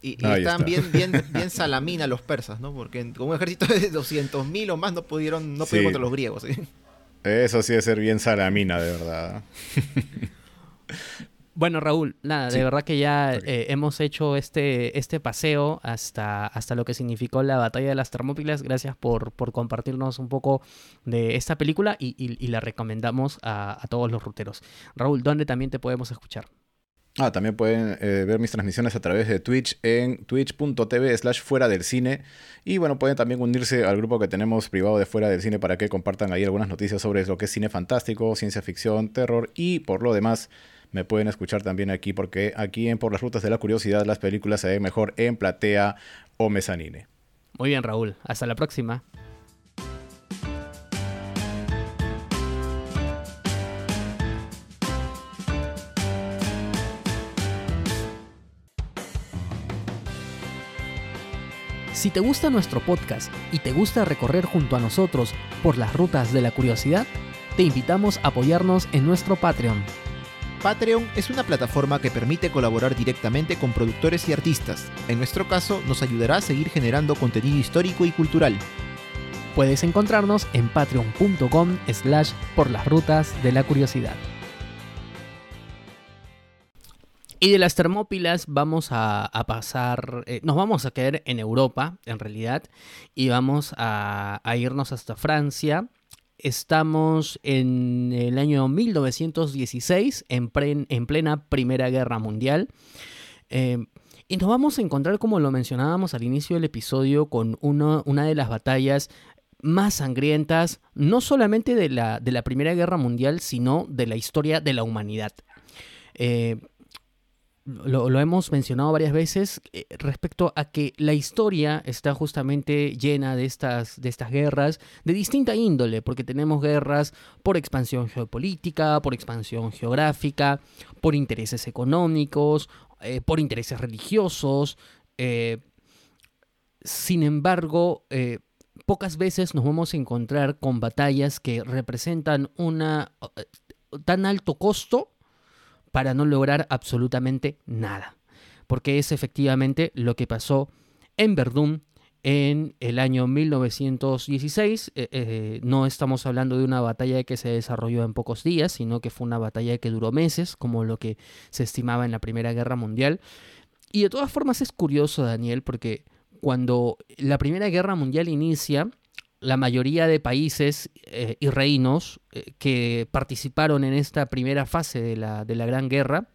Y, están bien, bien, bien salamina los persas, ¿no? Porque con un ejército de 200.000 o más no pudieron, no pudieron contra los griegos. Eso sí es ser bien salamina, de verdad. Bueno, Raúl, nada, de verdad que ya eh, hemos hecho este, este paseo hasta, hasta lo que significó la batalla de las Termópilas. Gracias por, por compartirnos un poco de esta película y, la recomendamos a, todos los ruteros. Raúl, ¿dónde también te podemos escuchar? Ah, también pueden eh, ver mis transmisiones a través de Twitch en twitch.tv slash fuera del cine. Y bueno, pueden también unirse al grupo que tenemos privado de fuera del cine para que compartan ahí algunas noticias sobre lo que es cine fantástico, ciencia ficción, terror y por lo demás me pueden escuchar también aquí porque aquí en Por las Rutas de la Curiosidad las películas se ven mejor en platea o mezanine. Muy bien Raúl, hasta la próxima. Si te gusta nuestro podcast y te gusta recorrer junto a nosotros por las rutas de la curiosidad, te invitamos a apoyarnos en nuestro Patreon Patreon es una plataforma que permite colaborar directamente con productores y artistas. En nuestro caso, nos ayudará a seguir generando contenido histórico y cultural. Puedes encontrarnos en patreon.com slash por las rutas de la curiosidad. Y de las Termópilas vamos a, pasar, eh, nos vamos a quedar en Europa, en realidad, y vamos a irnos hasta Francia Estamos en el año 1916, en, en plena Primera Guerra Mundial. Eh, y nos vamos a encontrar, como lo mencionábamos al inicio del episodio, con una de las batallas más sangrientas, no solamente de la, de la Primera Guerra Mundial, sino de la historia de la humanidad. Eh, lo, hemos mencionado varias veces eh, respecto a que la historia está justamente llena de estas, de estas guerras de distinta índole, porque tenemos guerras por expansión geopolítica, por expansión geográfica, por intereses económicos, eh, por intereses religiosos. Eh, sin embargo, pocas veces nos vamos a encontrar con batallas que representan una tan alto costo para no lograr absolutamente nada. Porque es efectivamente lo que pasó en Verdún en el año 1916. Eh, eh, no estamos hablando de una batalla que se desarrolló en pocos días, sino que fue una batalla que duró meses, como lo que se estimaba en la Primera Guerra Mundial. Y de todas formas es curioso, Daniel, porque cuando la Primera Guerra Mundial inicia, la mayoría de países eh, y reinos eh, que participaron en esta primera fase de la, de la Gran Guerra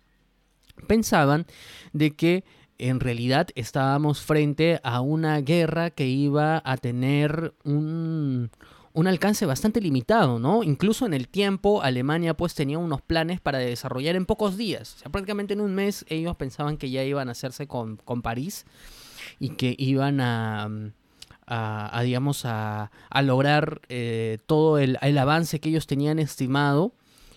pensaban de que en realidad estábamos frente a una guerra que iba a tener un, un alcance bastante limitado, ¿no? Incluso en el tiempo, Alemania pues tenía unos planes para desarrollar en pocos días. O sea, prácticamente en un mes ellos pensaban que ya iban a hacerse con, con París y que iban a, a, digamos, a, lograr eh, todo el, avance que ellos tenían estimado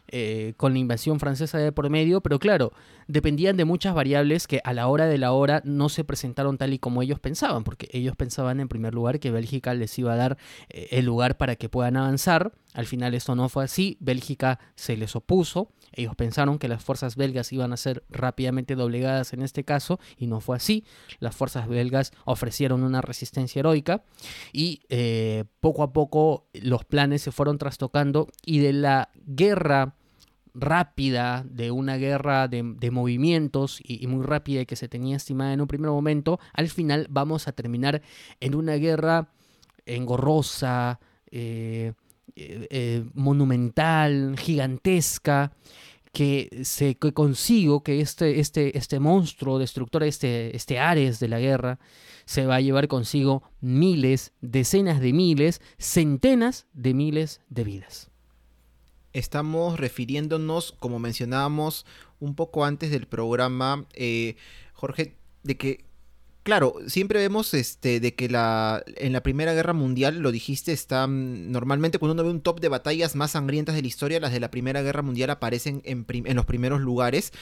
eh, con la invasión francesa de por medio, pero claro, dependían de muchas variables que a la hora de la hora no se presentaron tal y como ellos pensaban, porque ellos pensaban en primer lugar que Bélgica les iba a dar eh, el lugar para que puedan avanzar, al final esto no fue así, Bélgica se les opuso, ellos pensaron que las fuerzas belgas iban a ser rápidamente doblegadas en este caso y no fue así. Las fuerzas belgas ofrecieron una resistencia heroica y eh, poco a poco los planes se fueron trastocando y de la guerra rápida, de una guerra de, movimientos y, muy rápida que se tenía estimada en un primer momento, al final vamos a terminar en una guerra engorrosa, eh, eh, eh, monumental, gigantesca, que, se, que consigo que este, este, este monstruo destructor, este, este Ares de la guerra, se va a llevar consigo miles, decenas de miles, centenas de miles de vidas. Estamos refiriéndonos, como mencionábamos un poco antes del programa, eh, Jorge, de que Claro, siempre vemos este de que la en la Primera Guerra Mundial, lo dijiste, está mm, normalmente cuando uno ve un top de batallas más sangrientas de la historia, las de la Primera Guerra Mundial aparecen en, los primeros lugares.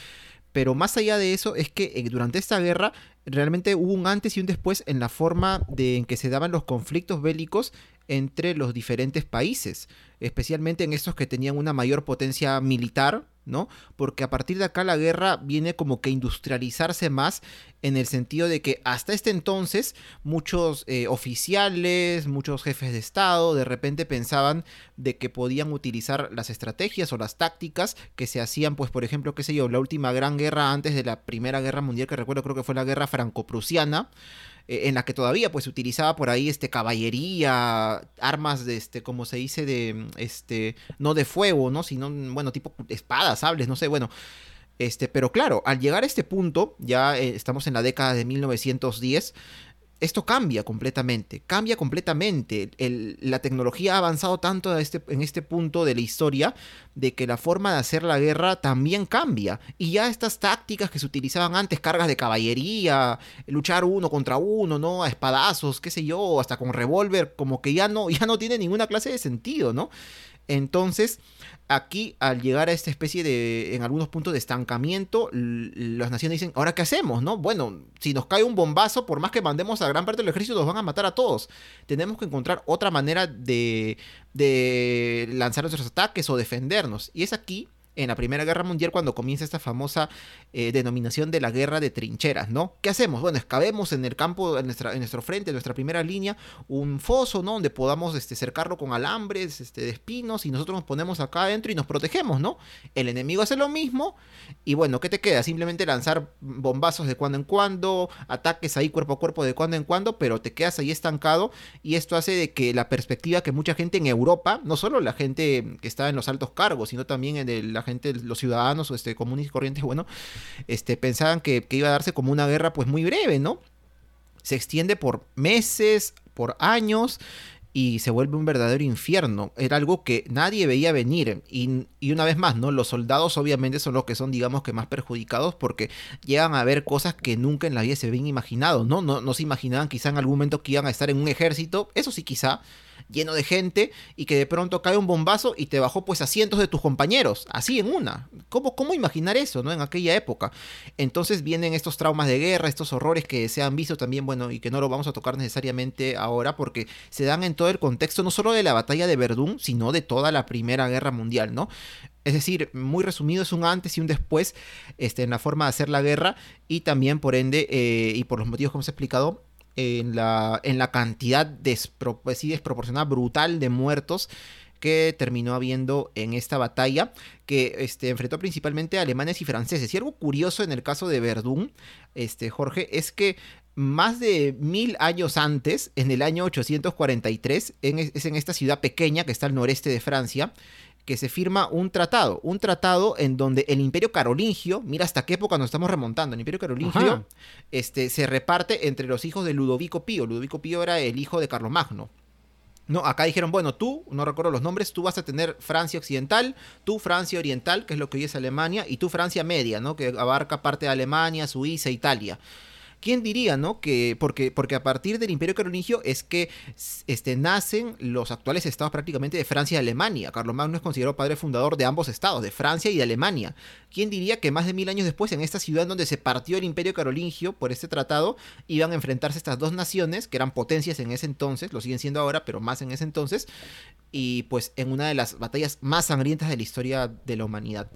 Pero más allá de eso es que eh, durante esta guerra realmente hubo un antes y un después en la forma de, en que se daban los conflictos bélicos entre los diferentes países, especialmente en estos que tenían una mayor potencia militar ¿no? Porque a partir de acá la guerra viene como que industrializarse más en el sentido de que hasta este entonces muchos eh, oficiales, muchos jefes de Estado de repente pensaban de que podían utilizar las estrategias o las tácticas que se hacían, pues por ejemplo, qué sé yo, la última gran guerra antes de la Primera Guerra Mundial, que recuerdo creo que fue la guerra franco-prusiana, eh, en la que todavía pues se utilizaba por ahí este caballería, armas de este, como se dice, de este, no de fuego, ¿no? Sino, bueno, tipo espadas, sables, no sé, bueno. Este, pero claro, al llegar a este punto, ya eh, estamos en la década de 1910, esto cambia completamente, cambia completamente. la tecnología ha avanzado tanto este, en este punto de la historia de que la forma de hacer la guerra también cambia. Y ya estas tácticas que se utilizaban antes, cargas de caballería, luchar uno contra uno, ¿no? A espadazos, qué sé yo, hasta con revólver, como que ya no, ya no tiene ninguna clase de sentido, ¿no? Entonces, aquí al llegar a esta especie de, en algunos puntos de estancamiento, las naciones dicen, ¿ahora qué hacemos? ¿No? Bueno, si nos cae un bombazo, por más que mandemos a gran parte del ejército, nos van a matar a todos. Tenemos que encontrar otra manera de, de lanzar nuestros ataques o defendernos. Y es aquí en la Primera Guerra Mundial cuando comienza esta famosa eh, denominación de la guerra de trincheras, ¿no? ¿Qué hacemos? Bueno, excavemos en el campo, en, nuestra, en nuestro frente, en nuestra primera línea, un foso, ¿no? Donde podamos este, cercarlo con alambres este, de espinos y nosotros nos ponemos acá adentro y nos protegemos, ¿no? El enemigo hace lo mismo y bueno, ¿qué te queda? Simplemente lanzar bombazos de cuando en cuando, ataques ahí cuerpo a cuerpo de cuando en cuando, pero te quedas ahí estancado y esto hace de que la perspectiva que mucha gente en Europa, no solo la gente que está en los altos cargos, sino también en el, la gente, los ciudadanos este, comunes y corrientes, bueno, este, pensaban que, que iba a darse como una guerra pues muy breve, ¿no? Se extiende por meses, por años, y se vuelve un verdadero infierno. Era algo que nadie veía venir. Y, una vez más, ¿no? Los soldados obviamente son los que son, digamos que más perjudicados porque llegan a ver cosas que nunca en la vida se habían imaginado, ¿no? No, no se imaginaban quizá en algún momento que iban a estar en un ejército, eso sí quizá, lleno de gente y que de pronto cae un bombazo y te bajó pues a cientos de tus compañeros, así en una. ¿Cómo, cómo imaginar eso, no? En aquella época. Entonces vienen estos traumas de guerra, estos horrores que se han visto también, bueno, y que no lo vamos a tocar necesariamente ahora porque se dan en todo el contexto no solo de la batalla de Verdún, sino de toda la Primera Guerra Mundial, ¿no? Es decir, muy resumido, es un antes y un después este, en la forma de hacer la guerra y también, por ende, eh, y por los motivos que hemos explicado, en la, en la cantidad pues desproporcionada, brutal de muertos que terminó habiendo en esta batalla, que este, enfrentó principalmente a alemanes y franceses. Y algo curioso en el caso de Verdún, este, Jorge, es que más de mil años antes, en el año 843, es en esta ciudad pequeña que está al noreste de Francia, que se firma un tratado, un tratado en donde el imperio carolingio, mira hasta qué época nos estamos remontando, el imperio carolingio este, se reparte entre los hijos de Ludovico Pío, Ludovico Pío era el hijo de Carlomagno. No, acá dijeron, bueno, tú, no recuerdo los nombres, tú vas a tener Francia Occidental, tú Francia Oriental, que es lo que hoy es Alemania, y tú Francia Media, ¿no? Que abarca parte de Alemania, Suiza, Italia. ¿Quién diría, no? Que porque, porque a partir del Imperio Carolingio es que este, nacen los actuales estados prácticamente de Francia y Alemania. Carlomagno es considerado padre fundador de ambos estados, de Francia y de Alemania. ¿Quién diría que más de mil años después, en esta ciudad donde se partió el Imperio Carolingio por este tratado, iban a enfrentarse estas dos naciones, que eran potencias en ese entonces, lo siguen siendo ahora, pero más en ese entonces, y pues en una de las batallas más sangrientas de la historia de la humanidad?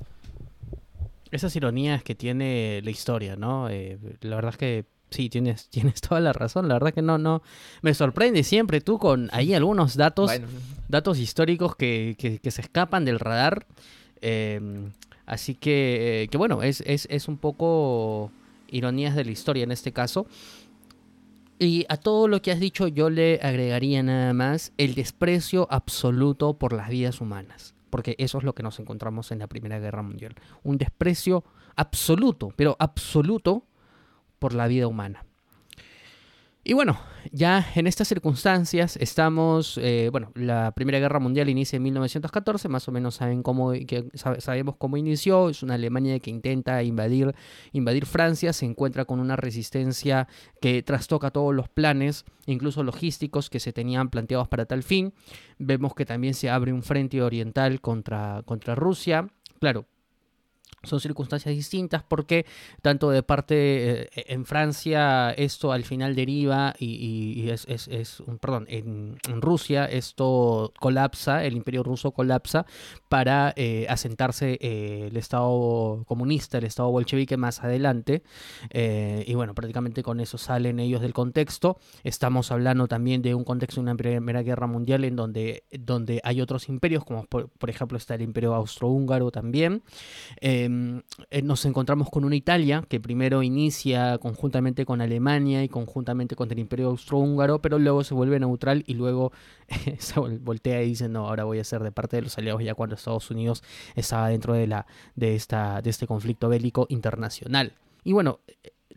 Esas ironías que tiene la historia, ¿no? Eh, la verdad es que Sí, tienes, tienes toda la razón. La verdad que no, no. Me sorprende siempre tú con ahí algunos datos, datos históricos que, que, se escapan del radar. Em, así que, que bueno, es, es, es, un poco ironías de la historia en este caso. Y a todo lo que has dicho yo le agregaría nada más el desprecio absoluto por las vidas humanas. Porque eso es lo que nos encontramos en la Primera Guerra Mundial. Un desprecio absoluto, pero absoluto por la vida humana. Y bueno, ya en estas circunstancias estamos, eh, bueno, la Primera Guerra Mundial inicia en 1914, más o menos saben cómo, que, sabemos cómo inició, es una Alemania que intenta invadir, invadir Francia, se encuentra con una resistencia que trastoca todos los planes, incluso logísticos que se tenían planteados para tal fin. Vemos que también se abre un frente oriental contra, contra Rusia, claro, son circunstancias distintas porque tanto de parte eh, en Francia esto al final deriva y, es, es, un, perdón, en, Rusia esto colapsa, el imperio ruso colapsa para eh, asentarse eh, el Estado comunista, el Estado bolchevique más adelante y bueno, prácticamente con eso salen ellos del contexto. Estamos hablando también de un contexto de una primera guerra mundial en donde, donde hay otros imperios como por, ejemplo está el imperio austrohúngaro también. Eh, nos encontramos con una Italia que primero inicia conjuntamente con Alemania y conjuntamente con el Imperio Austrohúngaro, pero luego se vuelve neutral y luego se voltea y dice, no, ahora voy a ser de parte de los aliados ya cuando Estados Unidos estaba dentro de, la, de, esta, de este conflicto bélico internacional. Y bueno,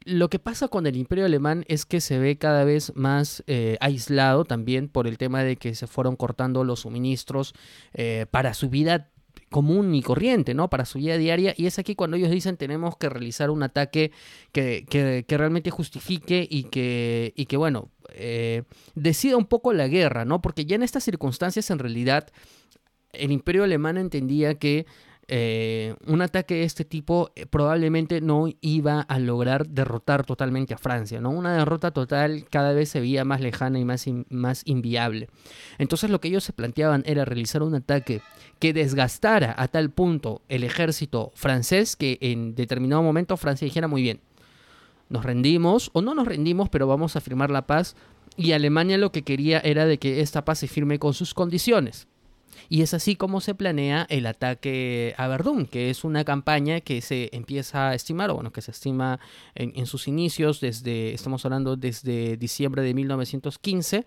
lo que pasa con el imperio alemán es que se ve cada vez más eh, aislado también por el tema de que se fueron cortando los suministros eh, para su vida común y corriente, ¿no? Para su vida diaria. Y es aquí cuando ellos dicen tenemos que realizar un ataque que, que, realmente justifique y que, y que bueno, eh, decida un poco la guerra, ¿no? Porque ya en estas circunstancias, en realidad, el imperio alemán entendía que eh, un ataque de este tipo eh, probablemente no iba a lograr derrotar totalmente a Francia, ¿no? Una derrota total cada vez se veía más lejana y más, más inviable. Entonces lo que ellos se planteaban era realizar un ataque que desgastara a tal punto el ejército francés que en determinado momento Francia dijera muy bien, nos rendimos o no nos rendimos, pero vamos a firmar la paz. Y Alemania lo que quería era de que esta paz se firme con sus condiciones. Y es así como se planea el ataque a Verdún, que es una campaña que se empieza a estimar, o bueno, que se estima en, sus inicios, desde, estamos hablando desde diciembre de 1915,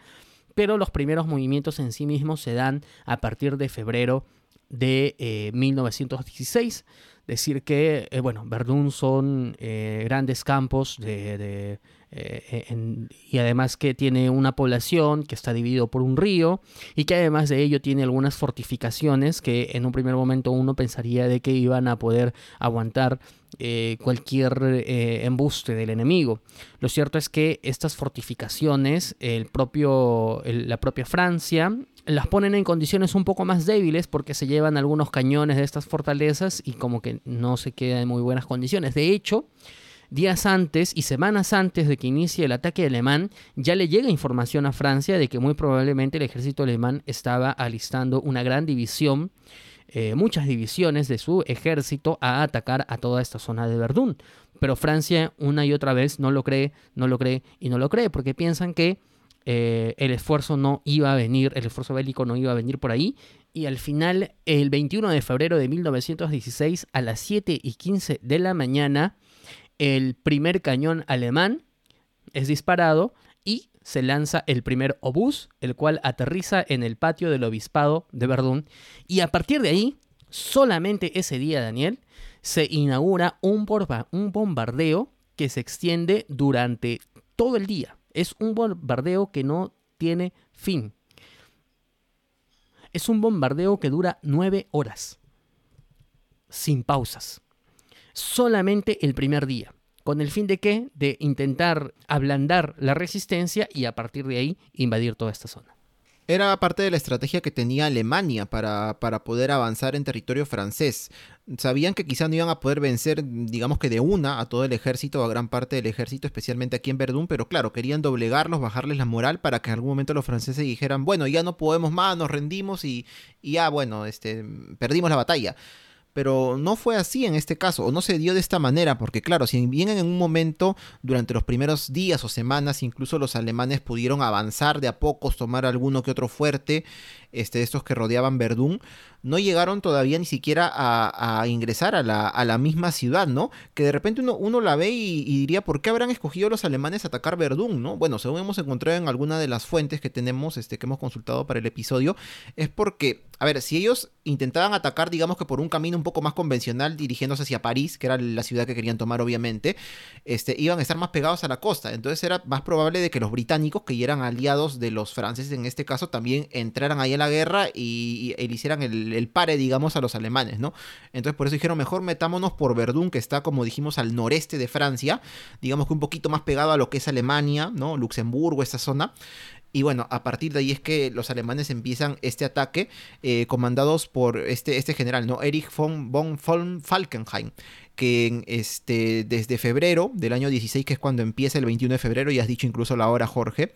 pero los primeros movimientos en sí mismos se dan a partir de febrero de 1916. Eh, Decir que, eh, bueno, Verdún son eh, grandes campos de eh, y además que tiene una población que está dividido por un río y que además de ello tiene algunas fortificaciones que en un primer momento uno pensaría de que iban a poder aguantar eh, cualquier eh, embuste del enemigo. Lo cierto es que estas fortificaciones, el propio, la propia Francia, las ponen en condiciones un poco más débiles porque se llevan algunos cañones de estas fortalezas y como que no se queda en muy buenas condiciones. De hecho, días antes y semanas antes de que inicie el ataque alemán, ya le llega información a Francia de que muy probablemente el ejército alemán estaba alistando una gran división, eh, muchas divisiones de su ejército a atacar a toda esta zona de Verdún. Pero Francia una y otra vez no lo cree, no lo cree y no lo cree, porque piensan que eh, el esfuerzo no iba a venir, el esfuerzo bélico no iba a venir por ahí. Y al final, el 21 de febrero de 1916, a las 7 y 15 de la mañana, el primer cañón alemán es disparado y se lanza el primer obús, el cual aterriza en el patio del obispado de Verdún. Y a partir de ahí, solamente ese día, Daniel, se inaugura un, un bombardeo que se extiende durante todo el día. Es un bombardeo que no tiene fin. Es un bombardeo que dura nueve horas, sin pausas solamente el primer día. ¿Con el fin de qué? De intentar ablandar la resistencia y a partir de ahí invadir toda esta zona. Era parte de la estrategia que tenía Alemania para, para, poder avanzar en territorio francés. Sabían que quizá no iban a poder vencer, digamos que de una, a todo el ejército o a gran parte del ejército, especialmente aquí en Verdún, pero claro, querían doblegarlos, bajarles la moral para que en algún momento los franceses dijeran, bueno, ya no podemos más, nos rendimos y, y ya, bueno, este, perdimos la batalla pero no fue así en este caso, o no se dio de esta manera, porque claro, si bien en un momento, durante los primeros días o semanas, incluso los alemanes pudieron avanzar de a pocos, tomar alguno que otro fuerte, este, estos que rodeaban Verdún, no llegaron todavía ni siquiera a, ingresar a la, misma ciudad, ¿no? Que de repente uno, uno la ve y, diría, ¿por qué habrán escogido los alemanes atacar Verdún, ¿no? Bueno, según hemos encontrado en alguna de las fuentes que tenemos, este, que hemos consultado para el episodio, es porque, a ver, si ellos intentaban atacar, digamos que por un camino un poco más convencional, dirigiéndose hacia París, que era la ciudad que querían tomar, obviamente, este, iban a estar más pegados a la costa. Entonces era más probable de que los británicos, que eran aliados de los franceses en este caso, también entraran ahí a la guerra y, y, hicieran el, el, pare, digamos, a los alemanes, ¿no? Entonces por eso dijeron, mejor metámonos por Verdún, que está, como dijimos, al noreste de Francia, digamos que un poquito más pegado a lo que es Alemania, ¿no? Luxemburgo, esa zona. Y bueno, a partir de ahí es que los alemanes empiezan este ataque, eh, comandados por este, este general, ¿no? Erich von, von, von Falkenhayn que este, desde febrero del año 16, que es cuando empieza el 21 de febrero, y has dicho incluso la hora, Jorge,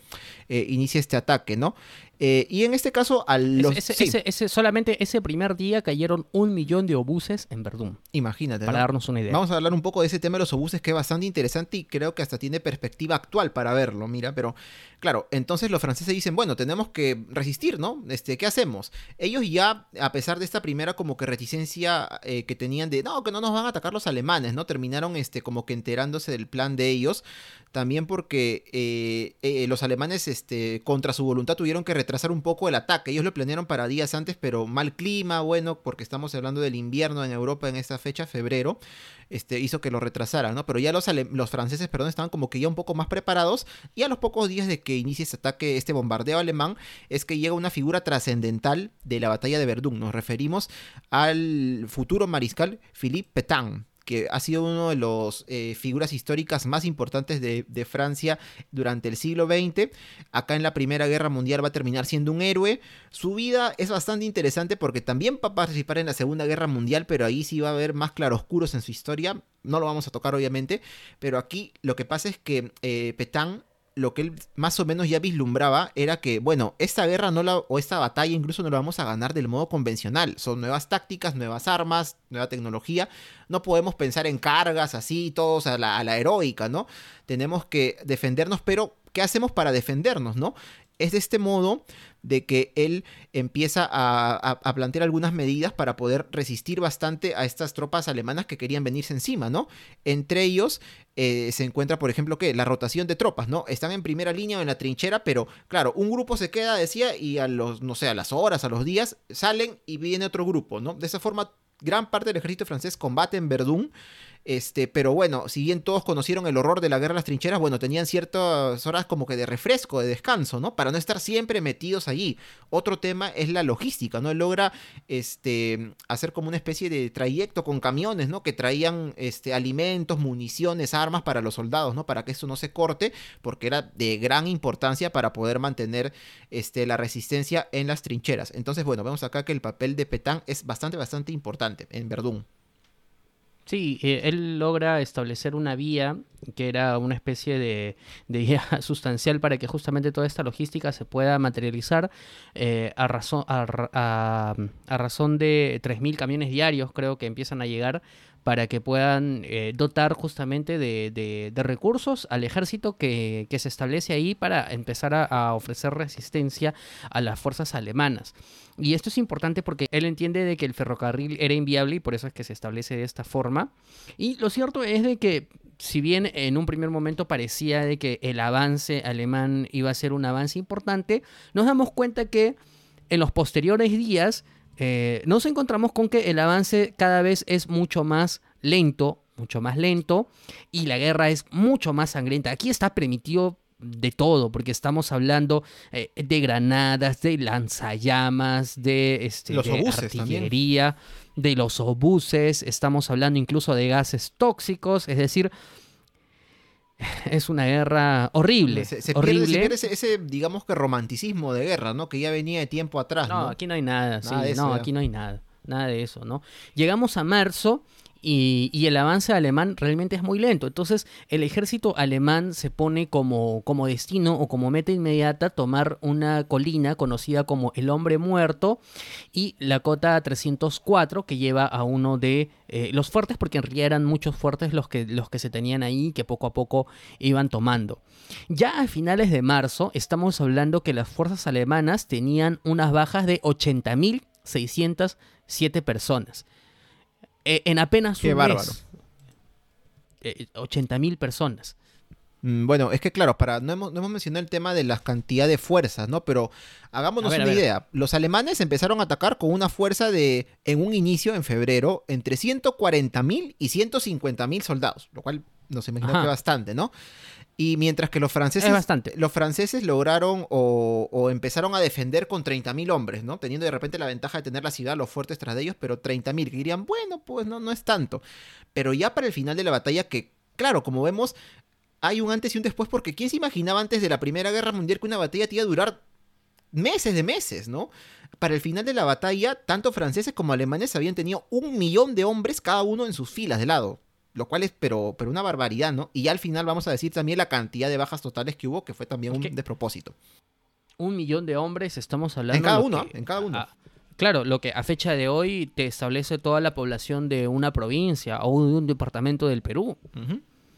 eh, inicia este ataque, ¿no? Eh, y en este caso, los... Ese, solamente ese primer día cayeron un millón de obuses en Verdún. Imagínate. Para darnos una idea. Vamos a hablar un poco de ese tema de los obuses, que es bastante interesante y creo que hasta tiene perspectiva actual para verlo, mira, pero claro, entonces los franceses dicen, bueno, tenemos que resistir, ¿no? Este, ¿Qué hacemos? Ellos ya, a pesar de esta primera como que reticencia eh, que tenían de, no, que no nos van a atacar los alemanes, ¿no? Terminaron este, como que enterándose del plan de ellos, también porque eh, los alemanes, este, contra su voluntad, tuvieron que retrasar un poco el ataque. Ellos lo planearon para días antes, pero mal clima, bueno, porque estamos hablando del invierno en Europa en esta fecha, febrero, este, hizo que lo retrasaran, ¿no? Pero ya los, los franceses, perdón, estaban como que ya un poco más preparados, y a los pocos días de que inicie este ataque, este bombardeo alemán, es que llega una figura trascendental de la batalla de Verdún. Nos referimos al futuro mariscal Philippe Pétain que ha sido uno de las eh, figuras históricas más importantes de, Francia durante el siglo XX. Acá en la Primera Guerra Mundial va a terminar siendo un héroe. Su vida es bastante interesante porque también va a participar en la Segunda Guerra Mundial, pero ahí sí va a haber más claroscuros en su historia. No lo vamos a tocar obviamente, pero aquí lo que pasa es que eh, lo que él más o menos ya vislumbraba era que, bueno, esta guerra no la, o esta batalla incluso no la vamos a ganar del modo convencional. Son nuevas tácticas, nuevas armas, nueva tecnología. No podemos pensar en cargas así, todos a la, a la heroica, ¿no? Tenemos que defendernos, pero ¿qué hacemos para defendernos, no? Es de este modo de que él empieza a, plantear algunas medidas para poder resistir bastante a estas tropas alemanas que querían venirse encima, ¿no? Entre ellos eh, se encuentra, por ejemplo, que la rotación de tropas, ¿no? Están en primera línea o en la trinchera, pero claro, un grupo se queda, decía, y a los, no sé, a las horas, a los días, salen y viene otro grupo, ¿no? De esa forma, gran parte del ejército francés combate en Verdún este, pero bueno, si bien todos conocieron el horror de la guerra de las trincheras, bueno, tenían ciertas horas como que de refresco, de descanso, ¿no? Para no estar siempre metidos allí. Otro tema es la logística, ¿no? Él logra este, hacer como una especie de trayecto con camiones, ¿no? Que traían este, alimentos, municiones, armas para los soldados, ¿no? Para que eso no se corte, porque era de gran importancia para poder mantener este, la resistencia en las trincheras. Entonces, bueno, vemos acá que el papel de Petán es bastante, bastante importante en Verdún. Sí, eh, él logra establecer una vía que era una especie de, de, sustancial para que justamente toda esta logística se pueda materializar eh, a, razón, a, a razón de 3.000 camiones diarios creo que empiezan a llegar para que puedan eh, dotar justamente de, recursos al ejército que, se establece ahí para empezar a, ofrecer resistencia a las fuerzas alemanas. Y esto es importante porque él entiende de que el ferrocarril era inviable y por eso es que se establece de esta forma. Y lo cierto es de que si bien en un primer momento parecía de que el avance alemán iba a ser un avance importante, nos damos cuenta que en los posteriores días eh, nos encontramos con que el avance cada vez es mucho más lento, mucho más lento, y la guerra es mucho más sangrienta. Aquí está permitido de todo, porque estamos hablando eh, de granadas, de lanzallamas, de, este, artillería, de los obuses, estamos hablando incluso de gases tóxicos, es decir, es una guerra horrible. Se, horrible. Pierde, ese, digamos que romanticismo de guerra, ¿no? Que ya venía de tiempo atrás. No, aquí no hay nada, no, aquí no hay nada. Nada de eso, ¿no? Llegamos a marzo y, el avance alemán realmente es muy lento. Entonces el ejército alemán se pone como, como destino o como meta inmediata tomar una colina conocida como el hombre muerto y la cota 304 que lleva a uno de eh, los fuertes porque en realidad eran muchos fuertes los que, los que se tenían ahí que poco a poco iban tomando. Ya a finales de marzo estamos hablando que las fuerzas alemanas tenían unas bajas de 80.607 personas. Eh, en apenas un bárbaro. mes. Eh, 80 mil personas. Mm, bueno, es que claro, para no hemos, no hemos, mencionado el tema de la cantidad de fuerzas, ¿no? Pero hagámonos una idea. Los alemanes empezaron a atacar con una fuerza de, en un inicio, en febrero, entre 140 mil y 150 mil soldados, lo cual nos imaginamos que bastante, ¿no? Y mientras que los franceses, bastante. los franceses lograron o, empezaron a defender con 30.000 hombres, ¿no? Teniendo de repente la ventaja de tener la ciudad, los fuertes tras de ellos, pero 30.000, que dirían, bueno, pues no, no es tanto. Pero ya para el final de la batalla, que claro, como vemos, hay un antes y un después, porque ¿quién se imaginaba antes de la Primera Guerra Mundial que una batalla te iba a durar meses de meses, ¿no? Para el final de la batalla, tanto franceses como alemanes habían tenido un millón de hombres cada uno en sus filas de lado. Lo cual es, pero, pero una barbaridad, ¿no? Y ya al final vamos a decir también la cantidad de bajas totales que hubo, que fue también un despropósito. Un millón de hombres, estamos hablando... En cada uno, que- en cada uno. a- claro, lo que a fecha de hoy te establece toda la población de una provincia o de un departamento del Perú.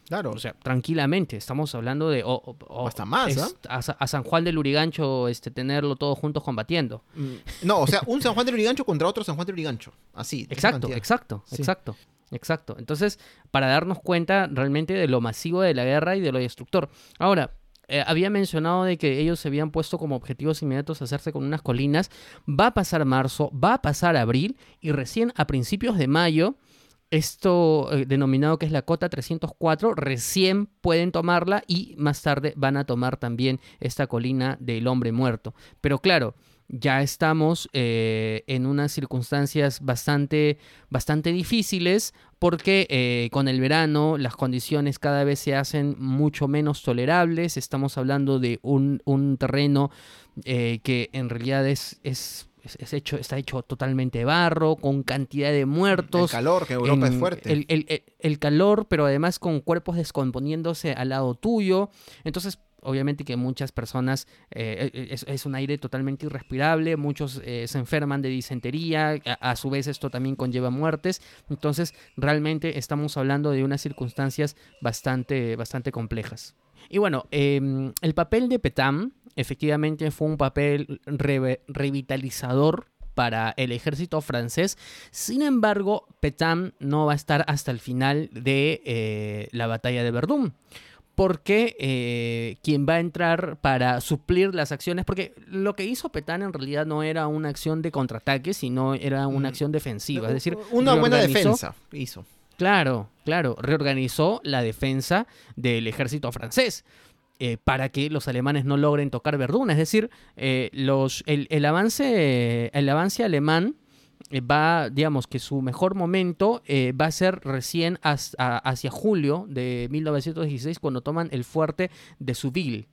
Claro. O sea, tranquilamente, estamos hablando de... o- o- o- O hasta más, es- ¿ah? a, Sa- a San Juan del Urigancho este, tenerlo todos juntos combatiendo. Mm, no, o sea, un San Juan de Lurigancho contra otro San Juan de Lurigancho. Así. Exacto, exacto, Sí. exacto, exacto. Entonces, para darnos cuenta realmente de lo masivo de la guerra y de lo destructor. Ahora, eh, había mencionado de que ellos se habían puesto como objetivos inmediatos hacerse con unas colinas. Va a pasar marzo, va a pasar abril y recién a principios de mayo, esto eh, denominado que es la cota 304, recién pueden tomarla y más tarde van a tomar también esta colina del hombre muerto. Pero claro, ya estamos eh, en unas circunstancias bastante, bastante difíciles porque eh, con el verano las condiciones cada vez se hacen mucho menos tolerables. Estamos hablando de un, un terreno eh, que en realidad es, es, es- hecho, está hecho totalmente de barro, con cantidad de El muertos. calor, que Europa es fuerte. El, el- el- el calor, pero además con cuerpos descomponiéndose al lado tuyo. Entonces, obviamente que muchas personas, eh, eh, es, es un aire totalmente irrespirable, muchos eh, se enferman de disentería, a, su vez esto también conlleva muertes. Entonces, realmente estamos hablando de unas circunstancias bastante, bastante complejas. Y bueno, em, el papel de Petam efectivamente fue un papel revitalizador para el ejército francés. Sin embargo, Petam no va a estar hasta el final de eh, la batalla de Verdún. Porque eh, quien va a entrar para suplir las acciones, porque lo que hizo Petán en realidad no era una acción de contraataque, sino era una Mm. acción defensiva. Es decir, una buena defensa hizo. Claro, claro, reorganizó la defensa del ejército francés. eh, para que los alemanes no logren tocar Verdún. Es decir, eh, los, el, el avance, el avance alemán va, digamos que su mejor momento eh, va a ser recién hacia julio de 1916 cuando toman el fuerte de Souville.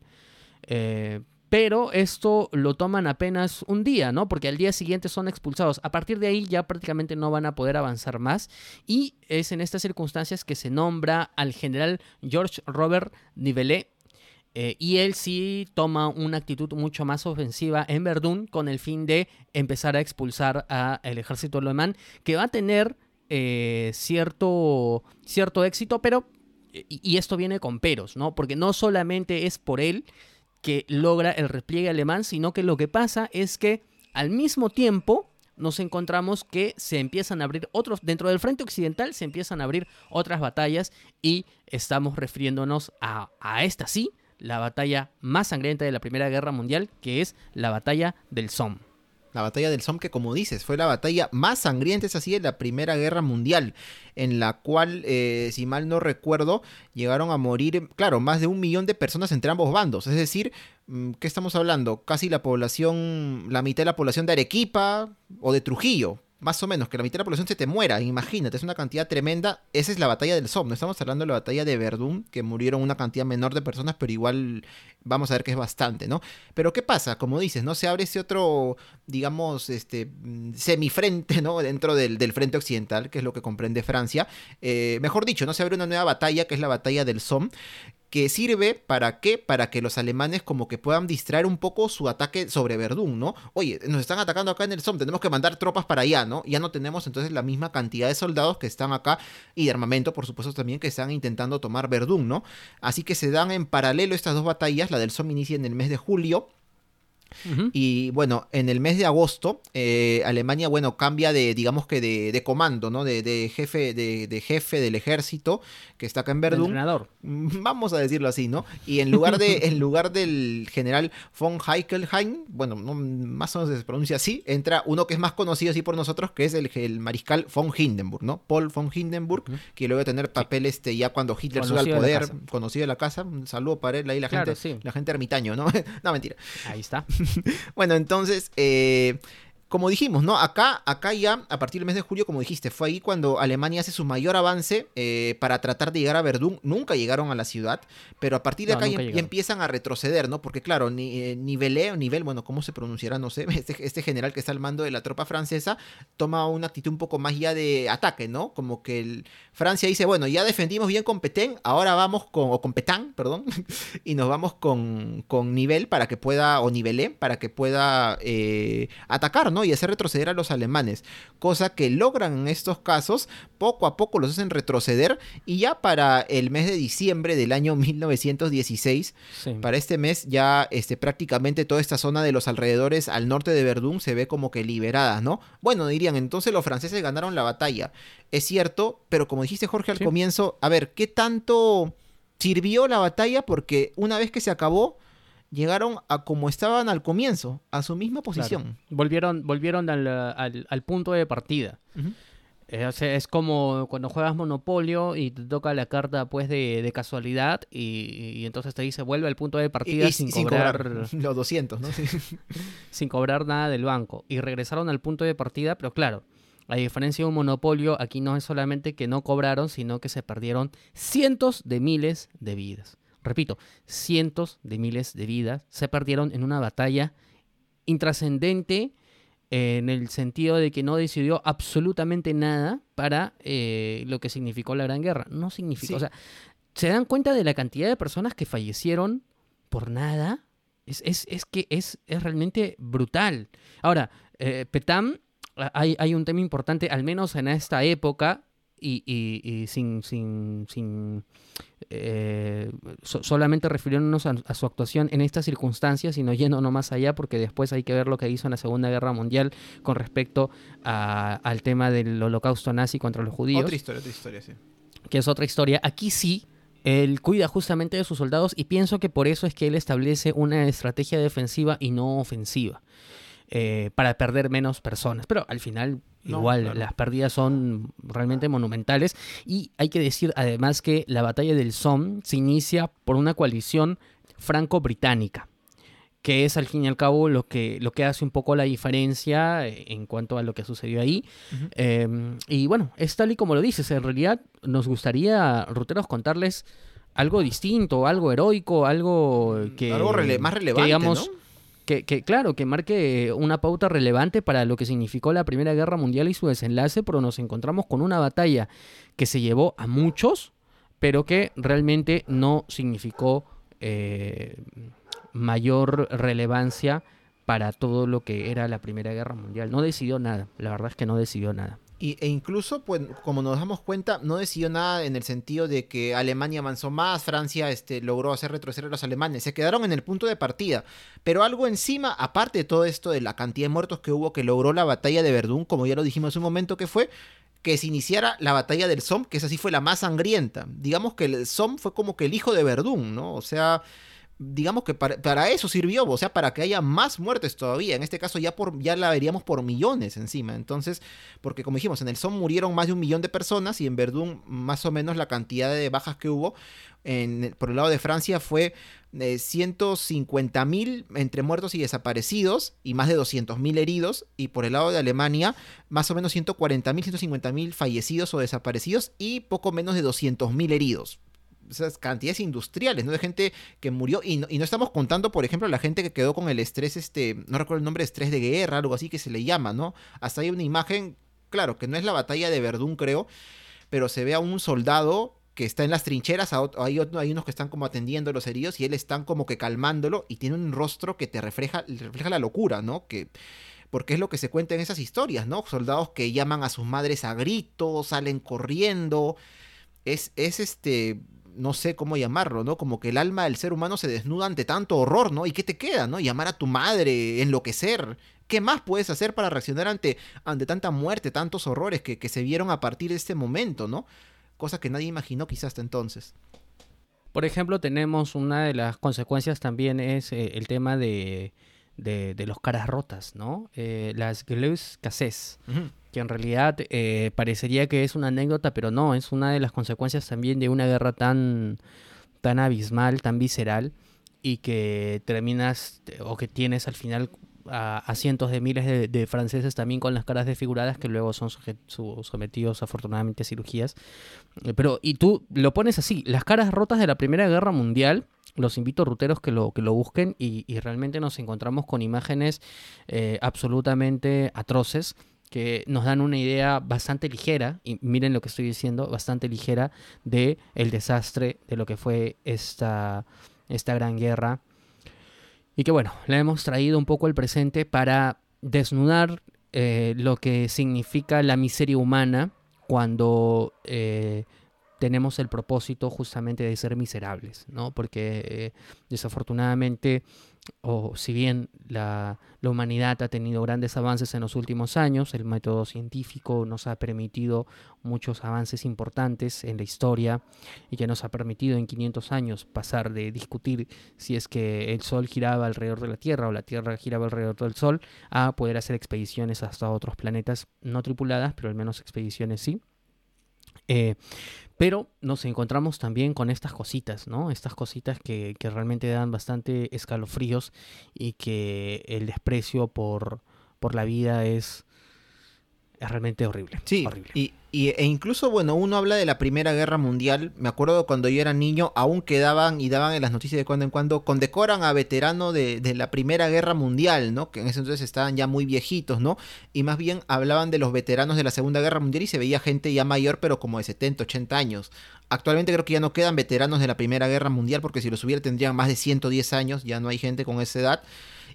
Eh, pero esto lo toman apenas un día, ¿no? Porque al día siguiente son expulsados. A partir de ahí ya prácticamente no van a poder avanzar más. Y es en estas circunstancias que se nombra al general George Robert Nivelet. Eh, y él sí toma una actitud mucho más ofensiva en Verdún con el fin de empezar a expulsar al ejército alemán, que va a tener eh, cierto, cierto éxito, pero, y, esto viene con peros, ¿no? Porque no solamente es por él que logra el repliegue alemán, sino que lo que pasa es que al mismo tiempo nos encontramos que se empiezan a abrir otros, dentro del frente occidental se empiezan a abrir otras batallas y estamos refiriéndonos a, a esta sí, la batalla más sangrienta de la Primera Guerra Mundial, que es la batalla del Somme. La batalla del Somme, que como dices, fue la batalla más sangrienta, es así, de la Primera Guerra Mundial, en la cual, eh, si mal no recuerdo, llegaron a morir, claro, más de un millón de personas entre ambos bandos. Es decir, mm, ¿qué estamos hablando? Casi la población, la mitad de la población de Arequipa o de Trujillo. Más o menos, que la mitad de la población se te muera, imagínate, es una cantidad tremenda. Esa es la batalla del Somme, no estamos hablando de la batalla de Verdún, que murieron una cantidad menor de personas, pero igual vamos a ver que es bastante, ¿no? Pero ¿qué pasa? Como dices, ¿no? Se abre ese otro, digamos, este mm, semifrente, ¿no? Dentro del, del frente occidental, que es lo que comprende Francia. Eh, mejor dicho, ¿no? Se abre una nueva batalla, que es la batalla del Somme, que sirve para qué? Para que los alemanes como que puedan distraer un poco su ataque sobre Verdún, ¿no? Oye, nos están atacando acá en el Somme, tenemos que mandar tropas para allá, ¿no? Ya no tenemos entonces la misma cantidad de soldados que están acá y de armamento, por supuesto, también que están intentando tomar Verdún, ¿no? Así que se dan en paralelo estas dos batallas, la del Somme inicia en el mes de julio Y bueno, en el mes de agosto, eh, Alemania, bueno, cambia de, digamos que de, de comando, ¿no? De, de jefe, de, de jefe del ejército, que está acá en Verdún. entrenador. Vamos a decirlo así, ¿no? Y en lugar, de, en lugar del general von Heckelheim, bueno, no, más o menos se pronuncia así, entra uno que es más conocido así por nosotros, que es el, el mariscal von Hindenburg, ¿no? Paul von Hindenburg, que luego de tener papel este, ya cuando Hitler sube al poder, conocido de la casa, un saludo para él ahí, la Claro, gente, sí. la gente ermitaño, ¿no? no, mentira. Ahí está. Bueno, entonces, eh, como dijimos, ¿no? Acá, acá ya, a partir del mes de julio, como dijiste, fue ahí cuando Alemania hace su mayor avance eh, para tratar de llegar a Verdún. Nunca llegaron a la ciudad, pero a partir de acá ya, empiezan a retroceder, ¿no? Porque claro, ni, eh, nivel, nivel, bueno, ¿cómo se pronunciará? No sé, este, este, general que está al mando de la tropa francesa toma una actitud un poco más ya de ataque, ¿no? Como que el, Francia dice, bueno, ya defendimos bien con Petén, ahora vamos con, o con Petán, perdón, y nos vamos con, con nivel para que pueda, o nivelé, para que pueda eh, atacar, ¿no? Y hacer retroceder a los alemanes, cosa que logran en estos casos, poco a poco los hacen retroceder y ya para el mes de diciembre del año 1916, para este mes ya este, prácticamente toda esta zona de los alrededores al norte de Verdún se ve como que liberada, ¿no? Bueno, dirían, entonces los franceses ganaron la batalla. Es cierto, pero como dijiste Jorge al comienzo, a ver, ¿qué tanto sirvió la batalla? Porque una vez que se acabó, llegaron a como estaban al comienzo, a su misma posición. Volvieron, volvieron al, punto de partida. Eh, es como cuando juegas Monopolio y te toca la carta pues de, casualidad y, entonces te dice vuelve al punto de partida sin, cobrar, los 200, ¿no? sin cobrar nada del banco. Y regresaron al punto de partida, pero claro, a diferencia de un monopolio, aquí no es solamente que no cobraron, sino que se perdieron cientos de miles de vidas. Repito, cientos de miles de vidas se perdieron en una batalla intrascendente en el sentido de que no decidió absolutamente nada para eh, lo que significó la Gran Guerra. No significó, o sea, ¿se dan cuenta de la cantidad de personas que fallecieron por nada? Es, que es, es, realmente brutal. Ahora, eh, Petam, hay, hay, un tema importante, al menos en esta época, y, sin, sin, sin eh, solamente refiriéndonos a, su actuación en estas circunstancias, sino yendo no más allá, porque después hay que ver lo que hizo en la Segunda Guerra Mundial con respecto al tema del holocausto nazi contra los judíos. Otra historia, otra historia, sí. Que es otra historia. Aquí sí, él cuida justamente de sus soldados y pienso que por eso es que él establece una estrategia defensiva y no ofensiva. Eh, para perder menos personas. Pero al final Igual, las pérdidas son realmente monumentales. Y hay que decir además que la batalla del Somme se inicia por una coalición franco-británica, que es al fin y al cabo lo que, lo que hace un poco la diferencia eh, en cuanto a lo que sucedió ahí. Em, y bueno, es tal y como lo dices, en realidad nos gustaría, Ruteros, contarles algo distinto, algo heroico, algo mm, que... Algo más relevante, digamos, que, claro, que marque una pauta relevante para lo que significó la Primera Guerra Mundial y su desenlace, pero nos encontramos con una batalla que se llevó a muchos, pero que realmente no significó eh, mayor relevancia para todo lo que era la Primera Guerra Mundial. No decidió nada, la verdad es que no decidió nada. Y, e incluso, pues, como nos damos cuenta, no decidió nada en el sentido de que Alemania avanzó más, Francia este, logró hacer retroceder a los alemanes. Se quedaron en el punto de partida. Pero algo encima, aparte de todo esto, de la cantidad de muertos que hubo, que logró la batalla de Verdún, como ya lo dijimos en un momento que fue, que se iniciara la batalla del Somme, que esa sí fue la más sangrienta. Digamos que el Somme fue como que el hijo de Verdún, ¿no? O sea, digamos que para, eso sirvió, o sea, para que haya más muertes todavía. En este caso ya, por, ya la veríamos por millones encima. Entonces, porque como dijimos, en el Somme murieron más de un millón de personas y en Verdún más o menos la cantidad de bajas que hubo en, por el lado de Francia fue de 150 mil entre muertos y desaparecidos y más de 200 mil heridos. Y por el lado de Alemania, más o menos 140 mil, 150 mil fallecidos o desaparecidos y poco menos de 200 mil heridos esas cantidades industriales, ¿no? De gente que murió. Y no, y no, estamos contando, por ejemplo, la gente que quedó con el estrés, este, no recuerdo el nombre, estrés de guerra, algo así que se le llama, ¿no? Hasta hay una imagen, claro, que no es la batalla de Verdún, creo, pero se ve a un soldado que está en las trincheras, hay, hay unos que están como atendiendo a los heridos y él están como que calmándolo y tiene un rostro que te refleja, refleja la locura, ¿no? Que porque es lo que se cuenta en esas historias, ¿no? Soldados que llaman a sus madres a gritos, salen corriendo. Es, es este no sé cómo llamarlo, ¿no? Como que el alma del ser humano se desnuda ante tanto horror, ¿no? ¿Y qué te queda, ¿no? Llamar a tu madre, enloquecer. ¿Qué más puedes hacer para reaccionar ante, ante tanta muerte, tantos horrores que, se vieron a partir de este momento, ¿no? Cosa que nadie imaginó quizás hasta entonces. Por ejemplo, tenemos una de las consecuencias también es eh, el tema de, de, los caras rotas, ¿no? Eh, las glus cassés que en realidad eh, parecería que es una anécdota, pero no, es una de las consecuencias también de una guerra tan, tan abismal, tan visceral, y que terminas o que tienes al final a, cientos de miles de, franceses también con las caras desfiguradas que luego son sometidos afortunadamente a cirugías. Eh, pero, y tú lo pones así, las caras rotas de la Primera Guerra Mundial, los invito ruteros que lo, que lo busquen y, realmente nos encontramos con imágenes eh, absolutamente atroces que nos dan una idea bastante ligera, y miren lo que estoy diciendo, bastante ligera de el desastre de lo que fue esta, esta gran guerra. Y que bueno, le hemos traído un poco el presente para desnudar eh, lo que significa la miseria humana cuando eh, tenemos el propósito justamente de ser miserables, ¿no? Porque eh, desafortunadamente o si bien la, humanidad ha tenido grandes avances en los últimos años, el método científico nos ha permitido muchos avances importantes en la historia y que nos ha permitido en 500 años pasar de discutir si es que el Sol giraba alrededor de la Tierra o la Tierra giraba alrededor del Sol a poder hacer expediciones hasta otros planetas no tripuladas, pero al menos expediciones sí. Eh, pero nos encontramos también con estas cositas, ¿no? Estas cositas que, que, realmente dan bastante escalofríos y que el desprecio por, por la vida es, es realmente horrible. Sí, horrible. Y, e incluso, bueno, uno habla de la Primera Guerra Mundial. Me acuerdo cuando yo era niño, aún quedaban y daban en las noticias de cuando en cuando, condecoran a veterano de, de, la Primera Guerra Mundial, ¿no? Que en ese entonces estaban ya muy viejitos, ¿no? Y más bien hablaban de los veteranos de la Segunda Guerra Mundial y se veía gente ya mayor, pero como de 70, 80 años. Actualmente creo que ya no quedan veteranos de la Primera Guerra Mundial, porque si los hubiera tendrían más de 110 años, ya no hay gente con esa edad.